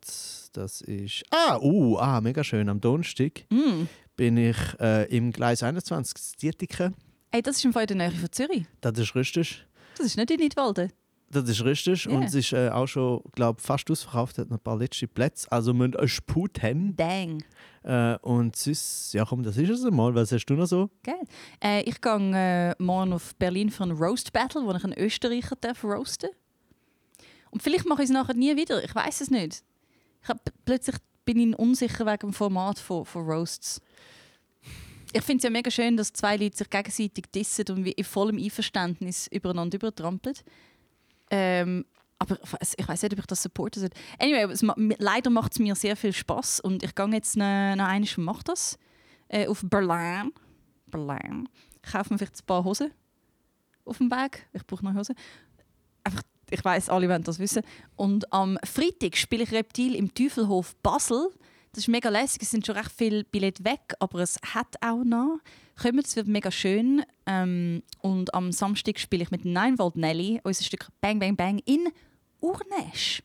Das ist. Ah, uh, ah, mega schön. Am Donnerstag Mm. bin ich äh, im Gleis 21, das Dietiken. Hey, das ist im Fall in der Nähe von Zürich. Das ist richtig. Das ist nicht in Nidwalden. Das ist richtig. Ja. Und es ist äh, auch schon, glaube fast ausverkauft, hat noch ein paar letzte Plätze. Also müssen einen Sput haben. Dang. Äh, und sonst, ja komm, das ist es einmal. Was hast du noch so? Geil. Äh, ich gehe äh, morgen auf Berlin für einen Roast Battle, wo ich einen Österreicher darf roasten Und vielleicht mache ich es nachher nie wieder. Ich weiß es nicht. Ich hab, plötzlich bin ich unsicher wegen dem Format von, von Roasts. Ich finde es ja mega schön, dass zwei Leute sich gegenseitig dissen und wie in vollem Einverständnis übereinander übertrampeln. Ähm, aber ich weiß nicht, ob ich das supporten soll. Anyway, ma leider macht es mir sehr viel Spaß und ich gehe jetzt noch, noch einmal und mache das. Äh, auf Berlin. Berlin. Ich kaufe mir vielleicht ein paar Hosen. auf dem Weg. Ich brauche noch Hose. Einfach, ich weiß, alle wollen das wissen. Und am Freitag spiele ich Reptil im Teufelhof Basel. Das ist mega lässig. Es sind schon recht viele Billette weg, aber es hat auch noch. Kommt, es wird mega schön. Ähm, und am Samstag spiele ich mit Nine Volt Nelly unser Stück Bang Bang Bang in Urnesch.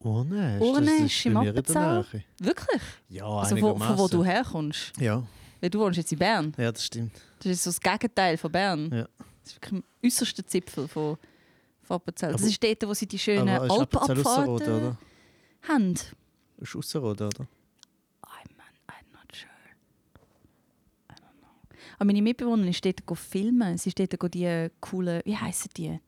Urnesch? Urnesch im der Appenzell. Wirklich? Ja, Also wo, von wo du herkommst. Ja, Weil du wohnst jetzt in Bern. ja, das stimmt. Das ist so das Gegenteil von Bern. Ja. Das ist wirklich am äußersten Zipfel von, von Appenzell. Das Aber- ist dort, wo sie die schönen Alpenabfahrten haben. Ist Ausserrhoden, oder? I'm, I'm not sure. I don't know. Aber meine Mitbewohnerin ist dort filmen. Sie ist dort die coolen, wie heissen die?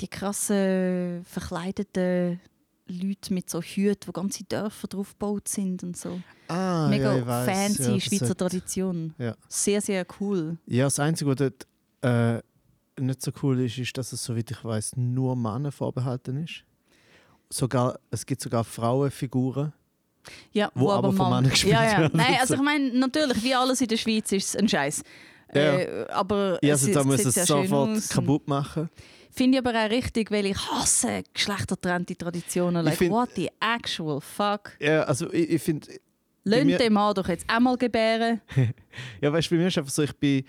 Die krassen, verkleideten Leute mit so Hüten, wo ganze Dörfer drauf gebaut sind und so. Ah, Mega ja, fancy ja, Schweizer sagt- Tradition. Ja. Sehr, sehr cool. Ja, das Einzige, was dort äh, nicht so cool ist, ist, dass es, soweit ich weiß, nur Männern vorbehalten ist. Sogar, es gibt sogar Frauenfiguren. Ja, Wo aber von Mann- Männern gespielt ja, ja. werden. Nein, also ich meine, natürlich, wie alles in der Schweiz ist es ein Scheiß. Ja. Äh, aber Ja, es, also da es muss sieht es sofort kaputt machen. Finde ich aber auch richtig, weil ich hasse geschlechtertrennte Traditionen. Like, find- what the actual fuck? Ja, also ich, ich finde, Lönnt den Mann doch jetzt einmal gebären. ja, weißt du, bei mir ist einfach so, ich bin,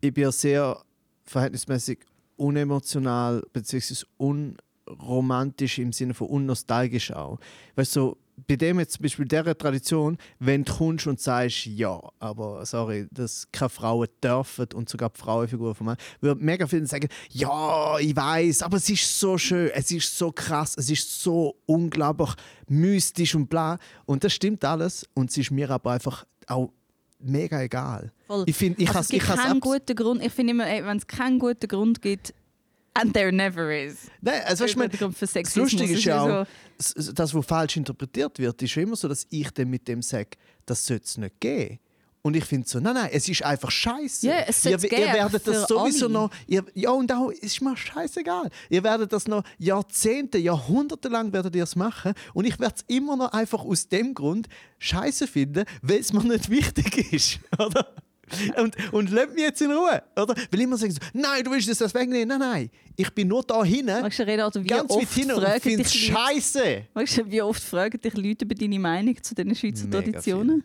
ich bin ja sehr verhältnismäßig unemotional bzw. unromantisch im Sinne von unnostalgisch auch. Weißt du, so, bei dem jetzt zum Beispiel dieser Tradition, wenn du kommst und sagst, ja, aber sorry, dass keine Frauen dürfen und sogar die Frauenfigur von mir, würden mega viele sagen, ja, ich weiß, aber es ist so schön, es ist so krass, es ist so unglaublich mystisch und bla. Und das stimmt alles und es ist mir aber einfach auch mega egal. Voll. Ich finde, ich also, has, es gibt ich keinen guten Grund. Ich finde immer, ey, wenn es keinen guten Grund gibt, and there never is. Nein, also weißt du, Kein mein, guter Grund für das. Lustige ist ja so- auch, s- s- das, was falsch interpretiert wird, ist ja immer so, dass ich dann mit dem sage, das sollte es nicht geben. Und ich finde so, nein, nein, es ist einfach scheiße. Ja, es ihr, soll's ihr geben, werdet das sowieso alle. noch, ihr, ja und auch, es ist mir scheißegal. Ihr werdet das noch Jahrzehnte, Jahrhunderte lang werdet ihr es machen und ich werde es immer noch einfach aus dem Grund scheiße finden, weil es mir nicht wichtig ist, oder? Und, und lasst mich jetzt in Ruhe, oder? Weil immer sagen so, nein, du willst das, das wegnehmen. Nein, nein, ich bin nur da hinten, Weißt du, Renato, wie ganz weit oft hinten und finde es scheiße. weißt du, wie oft fragen dich Leute über deine Meinung zu diesen Schweizer Mega Traditionen?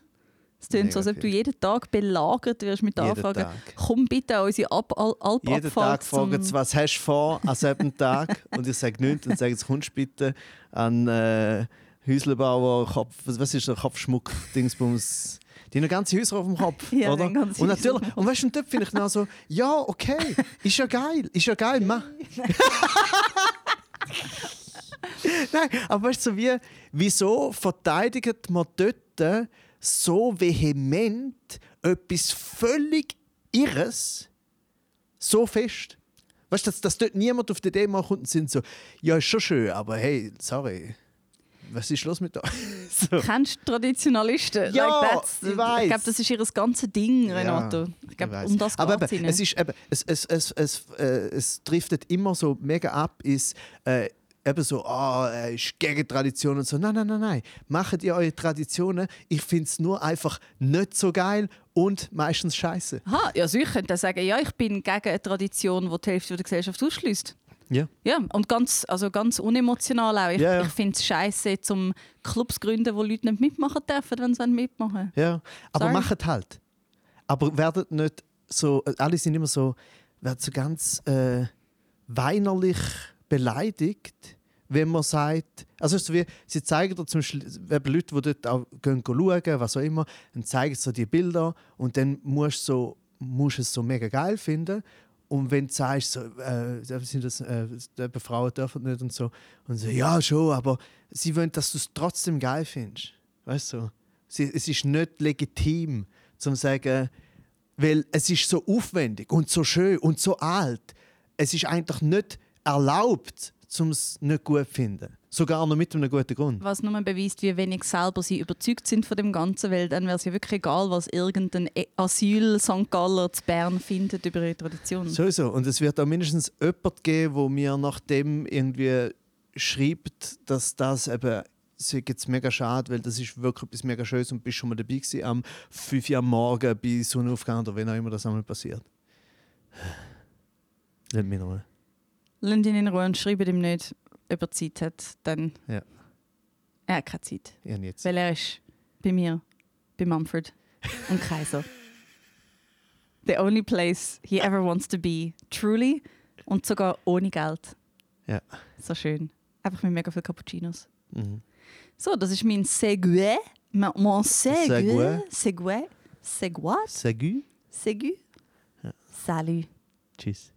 Es klingt so, als ob du jeden Tag belagert wirst mit Jeden Anfragen. Tag. Komm bitte an unsere Ab Al Jeden Alpabfahrt Tag fragen sie, was hast du vor an selben Tag? Und ich sage nichts und sage, jetzt kommst du bitte an äh, Häuslebauer, Kopf, was ist der Kopfschmuck, Dingsbums. Die haben ganze Häuser auf dem Kopf, Ja, oder? Und natürlich, und weißt du, und dort finde ich dann so, ja, okay, ist ja geil, ist ja geil, mach. Nein, aber weißt du, so wie, wieso verteidigt man dort so vehement etwas völlig Irres so fest? Weißt du, dass, dass dort niemand auf die Idee mal kommt und sind so, ja, ist schon schön, aber hey, sorry, was ist los mit euch? so. Kennst du Traditionalisten? Ja, like ich weiss. Ich glaube, das ist ihr ganzes Ding, Ja, Renato. Ich ich glaube, um das geht eben, es, ist, eben, es, es, es, es, äh, es driftet immer so mega ab, ist äh, eben so, ah, er ist gegen Tradition und so. Nein, nein, nein, nein. Macht ihr eure Traditionen. Ich finde es nur einfach nicht so geil und meistens scheiße. Aha, ja, also ich könnte sagen, ja, ich bin gegen eine Tradition, die die Hälfte der Gesellschaft ausschließt. Ja. Ja, und ganz, also ganz unemotional auch. Ich, Ja, ja. ich finde es scheiße, zum Clubs zu gründen, wo Leute nicht mitmachen dürfen, wenn sie mitmachen Ja, aber Sorry. macht halt. Aber werdet nicht so, alle sind immer so, werden so ganz äh, weinerlich beleidigt, wenn man sagt, also so wie, sie zeigen dir zum Beispiel, Leute, die dort auch gehen schauen, was auch immer, dann zeigen sie so die Bilder und dann musst du so, musst du es so mega geil finden. Und wenn du sagst, so, äh, sind das, äh, Frauen dürfen nicht und so, und so, ja schon, aber sie wollen, dass du es trotzdem geil findest. Weißt du? Sie, es ist nicht legitim, zu sagen, weil es ist so aufwendig und so schön und so alt. Es ist eigentlich nicht erlaubt, um es nicht gut zu finden. Sogar noch mit einem guten Grund. Was nur beweist, wie wenig selber sie überzeugt sind von dem Ganzen, weil dann wäre es ja wirklich egal, was irgendein E- Asyl-St. Galler zu Bern findet über ihre Tradition. Sowieso. Und es wird auch mindestens jemand geben, wo mir nach dem irgendwie schreibt, dass das eben ist jetzt mega schade, weil das ist wirklich etwas mega Schönes und bist schon mal dabei gewesen am 5 Uhr am Morgen bei Sonnenaufgang oder wenn auch immer das einmal passiert. Lass mich noch. Lasst ihn in Ruhe und schreibt ihm nicht, ob er Zeit hat. Dann Ja. er hat keine Zeit. Habe jetzt. Weil er ist bei mir, bei Mumford und Kaiser. The only place he ever wants to be. Truly. Und sogar ohne Geld. Ja. So schön. Einfach mit mega viel Cappuccinos. Mhm. So, das ist mein Segway. Mon mon Segway. Segway. Segway. Segway. Sagü. Segu. Ja. Salut. Tschüss.